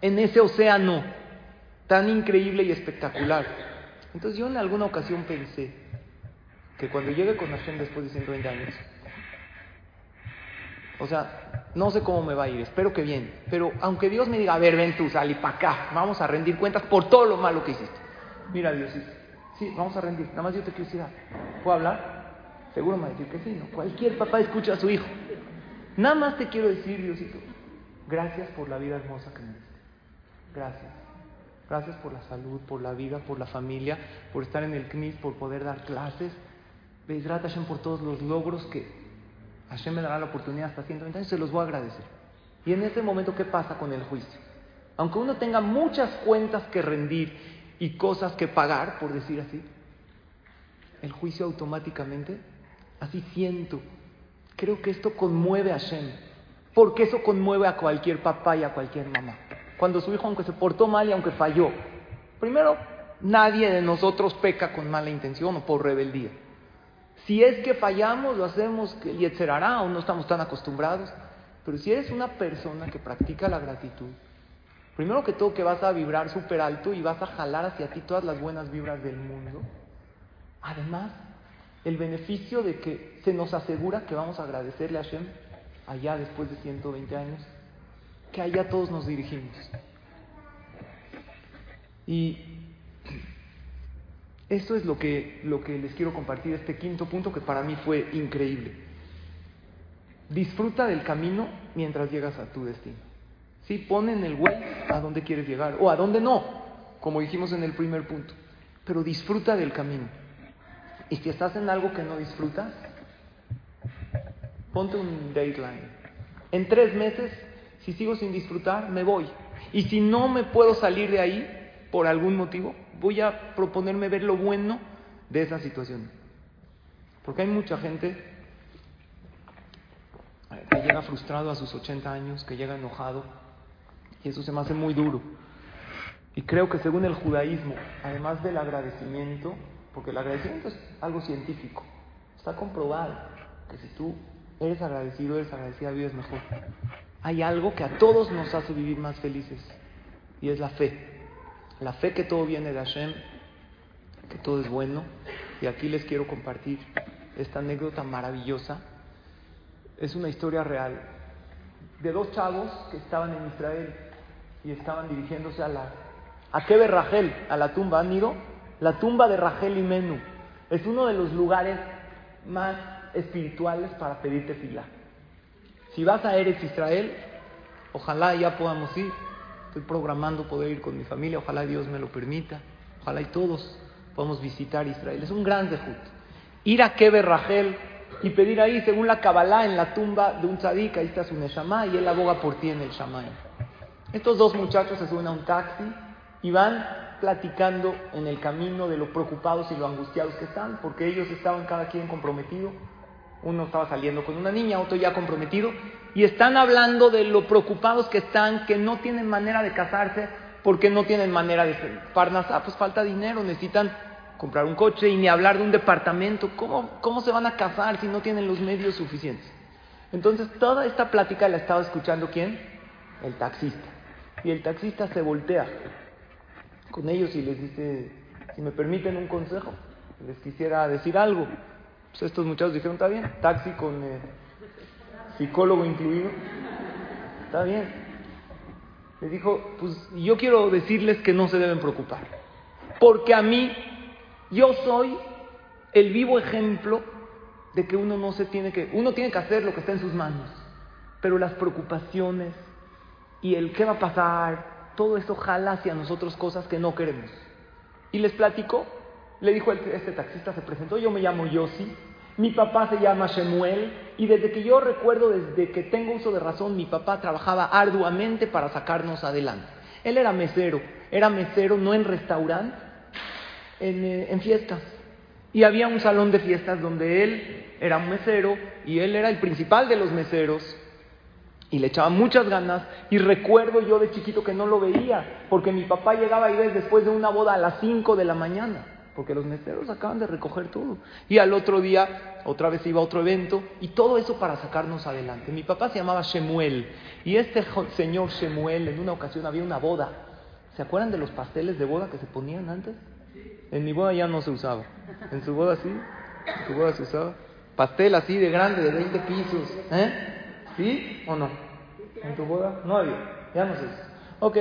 en ese océano tan increíble y espectacular. Entonces yo en alguna ocasión pensé, que cuando llegue con Hashem después de 120 años, o sea, no sé cómo me va a ir, espero que bien, pero aunque Dios me diga, a ver, ven tú, sal para acá, vamos a rendir cuentas por todo lo malo que hiciste. Mira, Dios, sí, vamos a rendir, nada más yo te quiero decir, ¿puedo hablar? Seguro me va a decir que sí, ¿no? Cualquier papá escucha a su hijo. Nada más te quiero decir, Diosito, gracias por la vida hermosa que me diste. Gracias. Gracias por la salud, por la vida, por la familia, por estar en el CNIS, por poder dar clases. Bezrat Hashem por todos los logros que Hashem me dará la oportunidad hasta 120 años, se los voy a agradecer. Y en ese momento, ¿qué pasa con el juicio? Aunque uno tenga muchas cuentas que rendir y cosas que pagar, por decir así, el juicio automáticamente, así siento. Creo que esto conmueve a Hashem, porque eso conmueve a cualquier papá y a cualquier mamá. Cuando su hijo, aunque se portó mal y aunque falló, primero, nadie de nosotros peca con mala intención o por rebeldía. Si es que fallamos, lo hacemos y etcétera, o no estamos tan acostumbrados. Pero si eres una persona que practica la gratitud, primero que todo que vas a vibrar súper alto y vas a jalar hacia ti todas las buenas vibras del mundo. Además, el beneficio de que se nos asegura que vamos a agradecerle a Hashem allá después de 120 años, que allá todos nos dirigimos. Y esto es lo que, lo que les quiero compartir, este quinto punto que para mí fue increíble. Disfruta del camino mientras llegas a tu destino. Sí, pon en el güey a dónde quieres llegar o a dónde no, como dijimos en el primer punto. Pero disfruta del camino. Y si estás en algo que no disfrutas, ponte un deadline. En tres meses, si sigo sin disfrutar, me voy. Y si no me puedo salir de ahí por algún motivo, voy a proponerme ver lo bueno de esa situación. Porque hay mucha gente que llega frustrado a sus 80 años, que llega enojado, y eso se me hace muy duro. Y creo que según el judaísmo, además del agradecimiento, porque el agradecimiento es algo científico, está comprobado que si tú eres agradecido, eres agradecida, vives mejor. Hay algo que a todos nos hace vivir más felices, y es la fe. La fe que todo viene de Hashem, que todo es bueno. Y aquí les quiero compartir esta anécdota maravillosa. Es una historia real de dos chavos que estaban en Israel y estaban dirigiéndose a la a Rachel, a la tumba. ¿Han ido? La tumba de Rachel y Menú. Es uno de los lugares más espirituales para pedirte fila. Si vas a Eretz Israel, ojalá ya podamos ir. Estoy programando poder ir con mi familia, ojalá Dios me lo permita, ojalá y todos podamos visitar Israel. Es un gran dejut. Ir a Keber Rachel y pedir ahí, según la Kabbalah, en la tumba de un tzadik, ahí está su Neshama y él aboga por ti en el Shamay. Estos dos muchachos se suben a un taxi y van platicando en el camino de lo preocupados y lo angustiados que están, porque ellos estaban cada quien comprometido. Uno estaba saliendo con una niña, otro ya comprometido, y están hablando de lo preocupados que están, que no tienen manera de casarse porque no tienen manera de Parnasá, pues falta dinero, necesitan comprar un coche y ni hablar de un departamento. ¿Cómo, ¿Cómo se van a casar si no tienen los medios suficientes? Entonces, toda esta plática la estaba escuchando quién? El taxista. Y el taxista se voltea con ellos y les dice, si me permiten un consejo, les quisiera decir algo. Pues estos muchachos dijeron, está bien, taxi con... Eh, psicólogo incluido, está bien. Le dijo, pues yo quiero decirles que no se deben preocupar, porque a mí yo soy el vivo ejemplo de que uno no se tiene que, uno tiene que hacer lo que está en sus manos, pero las preocupaciones y el qué va a pasar, todo eso jala hacia nosotros cosas que no queremos. Y les platicó, le dijo este taxista, se presentó, yo me llamo Yossi, mi papá se llama Shemuel. Y desde que yo recuerdo, desde que tengo uso de razón, mi papá trabajaba arduamente para sacarnos adelante. Él era mesero, era mesero no en restaurante, en, eh, en fiestas. Y había un salón de fiestas donde él era un mesero y él era el principal de los meseros. Y le echaba muchas ganas. Y recuerdo yo de chiquito que no lo veía porque mi papá llegaba y ves después de una boda a las 5 de la mañana porque los meseros acaban de recoger todo. Y al otro día, otra vez iba a otro evento, y todo eso para sacarnos adelante. Mi papá se llamaba Shemuel, y este señor Shemuel, en una ocasión había una boda. ¿Se acuerdan de los pasteles de boda que se ponían antes? En mi boda ya no se usaba. En su boda sí. ¿En tu boda se usaba? Pastel así de grande, de 20 pisos. ¿Eh? ¿Sí o no? ¿En tu boda? No había. Ya no sé. Ok.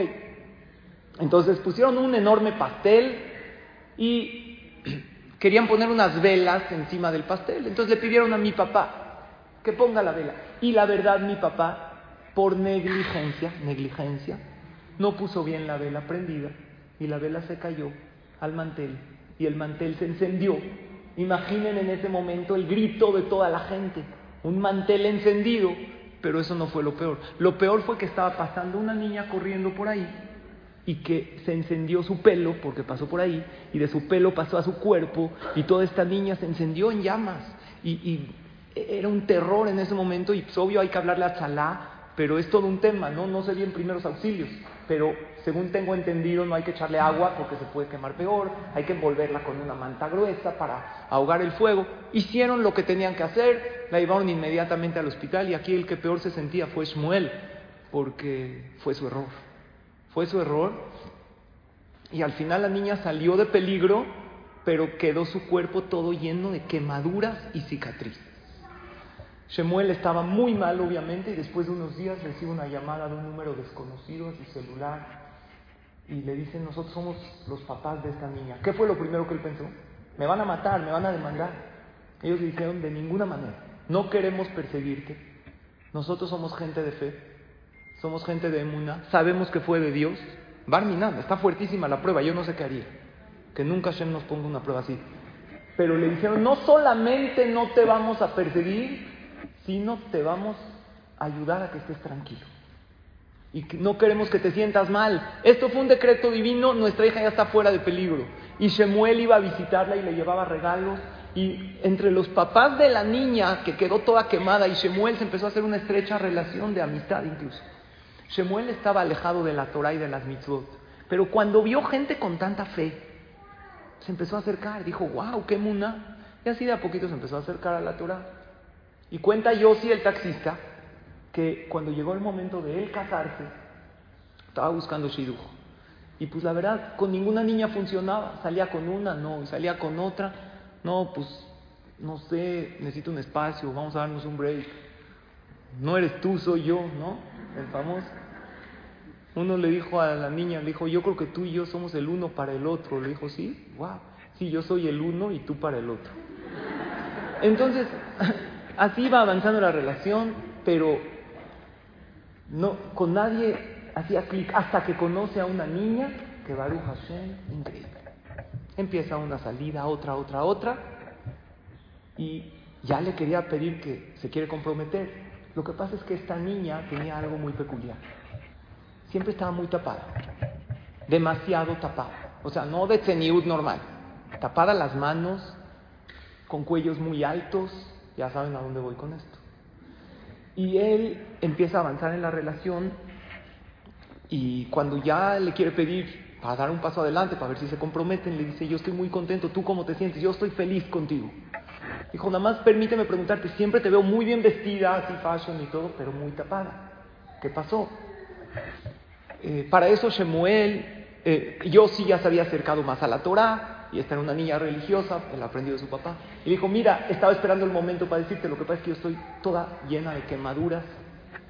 Entonces pusieron un enorme pastel y querían poner unas velas encima del pastel. Entonces le pidieron a mi papá que ponga la vela. Y la verdad, mi papá, por negligencia, negligencia, no puso bien la vela prendida y la vela se cayó al mantel y el mantel se encendió. Imaginen en ese momento el grito de toda la gente, un mantel encendido, pero eso no fue lo peor. Lo peor fue que estaba pasando una niña corriendo por ahí y que se encendió su pelo, porque pasó por ahí, y de su pelo pasó a su cuerpo, y toda esta niña se encendió en llamas. Y, era un terror en ese momento, y pues, obvio hay que hablarle a Chalá, pero es todo un tema, ¿no? No sé bien primeros auxilios, pero según tengo entendido no hay que echarle agua porque se puede quemar peor, hay que envolverla con una manta gruesa para ahogar el fuego. Hicieron lo que tenían que hacer, la llevaron inmediatamente al hospital y aquí el que peor se sentía fue Shmuel, porque fue su error. Fue su error y al final la niña salió de peligro, pero quedó su cuerpo todo lleno de quemaduras y cicatrices. Shemuel estaba muy mal, obviamente, y después de unos días recibe una llamada de un número desconocido en su celular y le dicen, nosotros somos los papás de esta niña. ¿Qué fue lo primero que él pensó? Me van a matar, me van a demandar. Ellos dijeron, de ninguna manera, no queremos perseguirte. Nosotros somos gente de fe, somos gente de emuna, sabemos que fue de Dios. Barminan, está fuertísima la prueba, yo no sé qué haría. Que nunca Shem nos ponga una prueba así. Pero le dijeron, no solamente no te vamos a perseguir, sino te vamos a ayudar a que estés tranquilo. Y no queremos que te sientas mal. Esto fue un decreto divino, nuestra hija ya está fuera de peligro. Y Shemuel iba a visitarla y le llevaba regalos. Y entre los papás de la niña, que quedó toda quemada, y Shemuel se empezó a hacer una estrecha relación de amistad incluso. Shemuel estaba alejado de la Torah y de las mitzvot. Pero cuando vio gente con tanta fe, se empezó a acercar. Dijo, wow, qué muna. Y así de a poquito se empezó a acercar a la Torah. Y cuenta Yossi, el taxista, que cuando llegó el momento de él casarse, estaba buscando shidduch. Y pues la verdad, con ninguna niña funcionaba. Salía con una, no, salía con otra. No, pues, no sé, necesito un espacio, vamos a darnos un break. No eres tú, soy yo, ¿no? El famoso. Uno le dijo a la niña, le dijo, yo creo que tú y yo somos el uno para el otro. Le dijo, sí, wow, sí, yo soy el uno y tú para el otro. Entonces, Así va avanzando la relación, pero no, con nadie hacía clic hasta que conoce a una niña que Baruch Hashem, increíble. Empieza una salida, otra, otra, otra, y ya le quería pedir que se quiere comprometer. Lo que pasa es que esta niña tenía algo muy peculiar. Siempre estaba muy tapada, demasiado tapada. O sea, no de ceniud normal, tapada las manos, con cuellos muy altos, ya saben a dónde voy con esto. Y él empieza a avanzar en la relación y cuando ya le quiere pedir para dar un paso adelante, para ver si se comprometen, le dice, yo estoy muy contento, ¿tú cómo te sientes? Yo estoy feliz contigo. Dijo, nada más permíteme preguntarte, siempre te veo muy bien vestida, así fashion y todo, pero muy tapada. ¿Qué pasó? Eh, para eso Shemuel, eh, yo sí ya se había acercado más a la Torah, y esta era una niña religiosa, él aprendió de su papá. Y dijo, mira, estaba esperando el momento para decirte, lo que pasa es que yo estoy toda llena de quemaduras.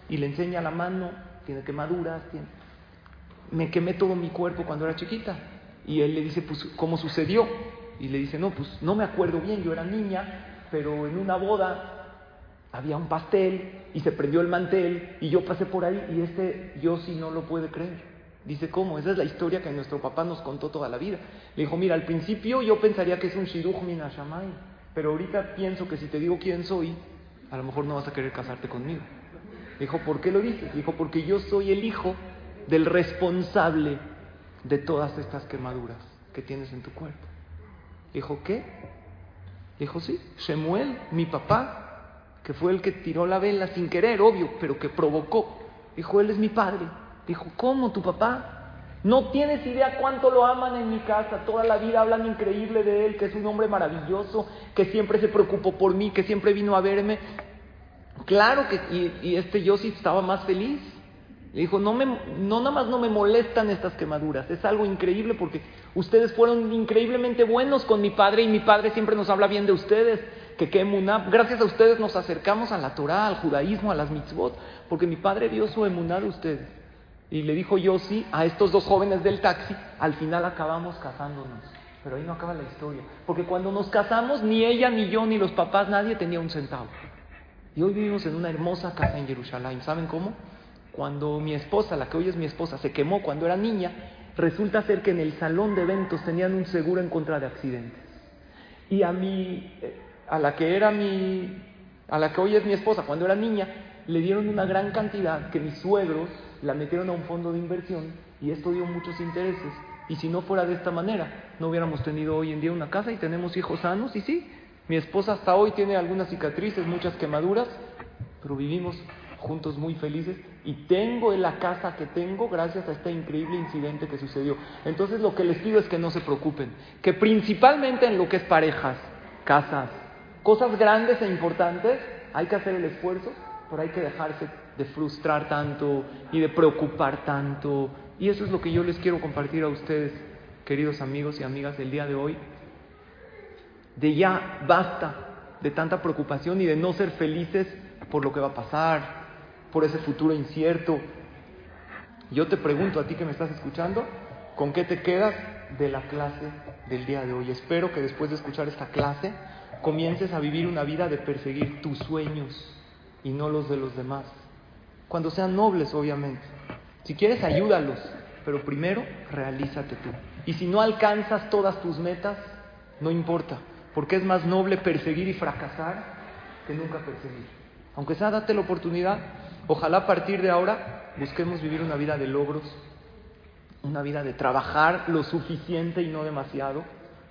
Y le enseña la mano, tiene quemaduras, tiene... me quemé todo mi cuerpo cuando era chiquita. Y él le dice, pues, ¿cómo sucedió? Y le dice, no, pues no me acuerdo bien, yo era niña, pero en una boda había un pastel y se prendió el mantel y yo pasé por ahí y este yo sí no lo puede creer. Dice, ¿cómo? Esa es la historia que nuestro papá nos contó toda la vida. Le dijo, mira, al principio yo pensaría que es un Shiruch Minashamay, pero ahorita pienso que si te digo quién soy, a lo mejor no vas a querer casarte conmigo. Dijo, ¿por qué lo dices? Dijo, porque yo soy el hijo del responsable de todas estas quemaduras que tienes en tu cuerpo. Dijo, ¿qué? Dijo, sí, Shemuel, mi papá, que fue el que tiró la vela sin querer, obvio, pero que provocó. Dijo, él es mi padre. Dijo, ¿cómo tu papá? No tienes idea cuánto lo aman en mi casa. Toda la vida hablan increíble de él, que es un hombre maravilloso, que siempre se preocupó por mí, que siempre vino a verme. Claro que, y, este Yossi estaba más feliz. Le dijo, no, me, no nada más no me molestan estas quemaduras, es algo increíble porque ustedes fueron increíblemente buenos con mi padre y mi padre siempre nos habla bien de ustedes, que emuná, gracias a ustedes nos acercamos a la Torah, al judaísmo, a las mitzvot, porque mi padre dio su emuná de ustedes. Y le dijo yo sí a estos dos jóvenes del taxi, al final acabamos casándonos. Pero ahí no acaba la historia, porque cuando nos casamos ni ella, ni yo, ni los papás, nadie tenía un centavo. Y hoy vivimos en una hermosa casa en Jerusalén. ¿Saben cómo? Cuando mi esposa, la que hoy es mi esposa, se quemó cuando era niña, resulta ser que en el salón de eventos tenían un seguro en contra de accidentes. Y a mi, a la que era mi, a la que hoy es mi esposa, cuando era niña, le dieron una gran cantidad que mis suegros la metieron a un fondo de inversión y esto dio muchos intereses. Y si no fuera de esta manera, no hubiéramos tenido hoy en día una casa y tenemos hijos sanos. Y sí, mi esposa hasta hoy tiene algunas cicatrices, muchas quemaduras, pero vivimos juntos muy felices y tengo en la casa que tengo gracias a este increíble incidente que sucedió. Entonces lo que les pido es que no se preocupen, que principalmente en lo que es parejas, casas, cosas grandes e importantes, hay que hacer el esfuerzo, pero hay que dejarse de frustrar tanto y de preocupar tanto. Y eso es lo que yo les quiero compartir a ustedes, queridos amigos y amigas del día de hoy. De ya basta de tanta preocupación y de no ser felices por lo que va a pasar, por ese futuro incierto. Yo te pregunto a ti que me estás escuchando, ¿con qué te quedas de la clase del día de hoy? Espero que después de escuchar esta clase comiences a vivir una vida de perseguir tus sueños y no los de los demás. Cuando sean nobles, obviamente. Si quieres, ayúdalos, pero primero realízate tú. Y si no alcanzas todas tus metas, no importa, porque es más noble perseguir y fracasar que nunca perseguir. Aunque sea, date la oportunidad Ojalá a partir de ahora busquemos vivir una vida de logros, una vida de trabajar lo suficiente y no demasiado,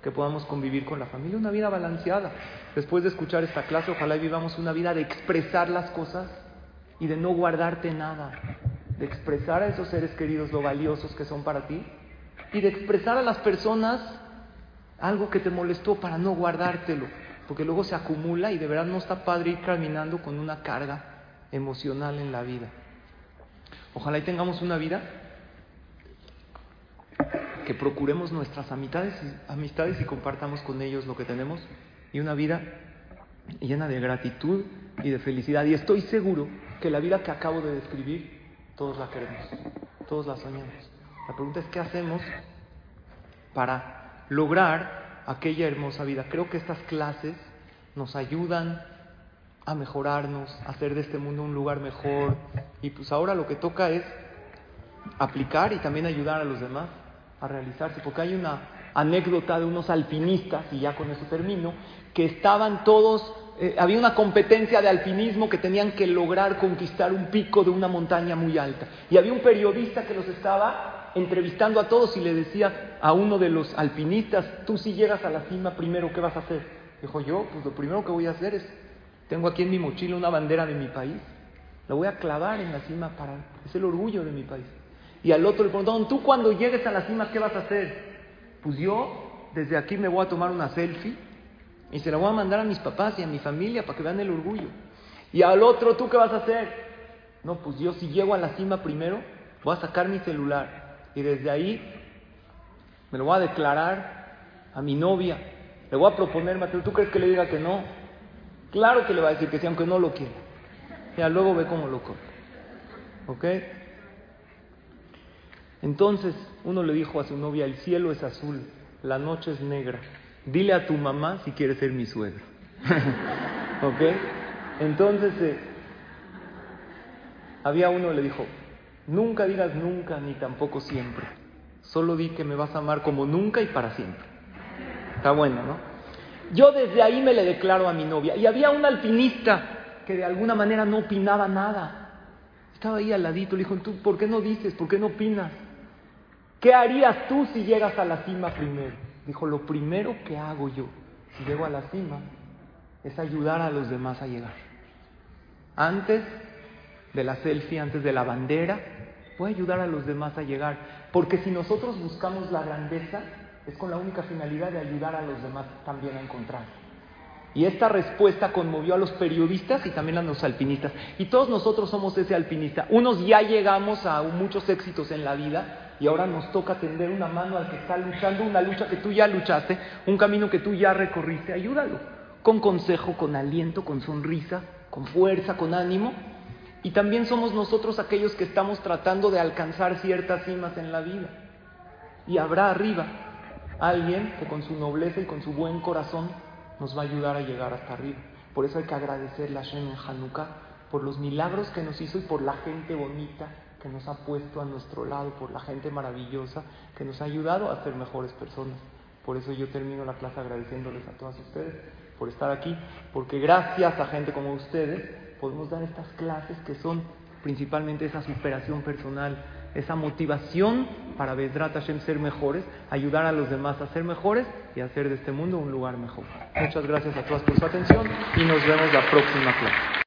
que podamos convivir con la familia, una vida balanceada. Después de escuchar esta clase, ojalá vivamos una vida de expresar las cosas y de no guardarte nada, de expresar a esos seres queridos lo valiosos que son para ti y de expresar a las personas algo que te molestó para no guardártelo, porque luego se acumula y de verdad no está padre ir caminando con una carga emocional en la vida. Ojalá tengamos una vida que procuremos nuestras amistades, amistades y compartamos con ellos lo que tenemos y una vida llena de gratitud y de felicidad. Y estoy seguro que la vida que acabo de describir, todos la queremos, todos la soñamos. La pregunta es, ¿qué hacemos para lograr aquella hermosa vida? Creo que estas clases nos ayudan a mejorarnos, a hacer de este mundo un lugar mejor. Y pues ahora lo que toca es aplicar y también ayudar a los demás a realizarse, porque hay una anécdota de unos alpinistas, y ya con eso termino, que estaban todos, eh, había una competencia de alpinismo que tenían que lograr conquistar un pico de una montaña muy alta. Y había un periodista que los estaba entrevistando a todos y le decía a uno de los alpinistas, tú si llegas a la cima primero, ¿qué vas a hacer? Dijo yo, pues lo primero que voy a hacer es tengo aquí en mi mochila una bandera de mi país. La voy a clavar en la cima para... Es el orgullo de mi país. Y al otro le preguntaron, tú cuando llegues a la cima, ¿qué vas a hacer? Pues yo desde aquí me voy a tomar una selfie y se la voy a mandar a mis papás y a mi familia para que vean el orgullo. Y al otro, ¿tú qué vas a hacer? No, pues yo si llego a la cima primero, voy a sacar mi celular y desde ahí me lo voy a declarar a mi novia. Le voy a proponer matrimonio. ¿Tú crees que le diga que no? Claro que le va a decir que sí, aunque no lo quiera. Ya luego ve cómo lo corre. ¿Ok? Entonces uno le dijo a su novia, el cielo es azul, la noche es negra. Dile a tu mamá si quieres ser mi suegro. ¿Ok? Entonces eh, había uno que le dijo, nunca digas nunca ni tampoco siempre. Solo di que me vas a amar como nunca y para siempre. Está bueno, ¿no? Yo desde ahí me le declaro a mi novia. Y había un alpinista que de alguna manera no opinaba nada. Estaba ahí al ladito, le dijo, ¿tú por qué no dices? ¿Por qué no opinas? ¿Qué harías tú si llegas a la cima primero? Dijo, lo primero que hago yo, si llego a la cima, es ayudar a los demás a llegar. Antes de la selfie, antes de la bandera, voy a ayudar a los demás a llegar. Porque si nosotros buscamos la grandeza, es con la única finalidad de ayudar a los demás también a encontrar. Y esta respuesta conmovió a los periodistas y también a los alpinistas. Y todos nosotros somos ese alpinista. Unos ya llegamos a muchos éxitos en la vida y ahora nos toca tender una mano al que está luchando, una lucha que tú ya luchaste, un camino que tú ya recorriste. Ayúdalo. Con consejo, con aliento, con sonrisa, con fuerza, con ánimo. Y también somos nosotros aquellos que estamos tratando de alcanzar ciertas cimas en la vida. Y habrá arriba alguien que con su nobleza y con su buen corazón nos va a ayudar a llegar hasta arriba. Por eso hay que agradecerle a Shem en Hanukkah por los milagros que nos hizo y por la gente bonita que nos ha puesto a nuestro lado, por la gente maravillosa que nos ha ayudado a ser mejores personas. Por eso yo termino la clase agradeciéndoles a todas ustedes por estar aquí, porque gracias a gente como ustedes podemos dar estas clases que son principalmente esa superación personal, esa motivación para Vedrat Hashem ser mejores, ayudar a los demás a ser mejores y hacer de este mundo un lugar mejor. Muchas gracias a todas por su atención y nos vemos la próxima clase.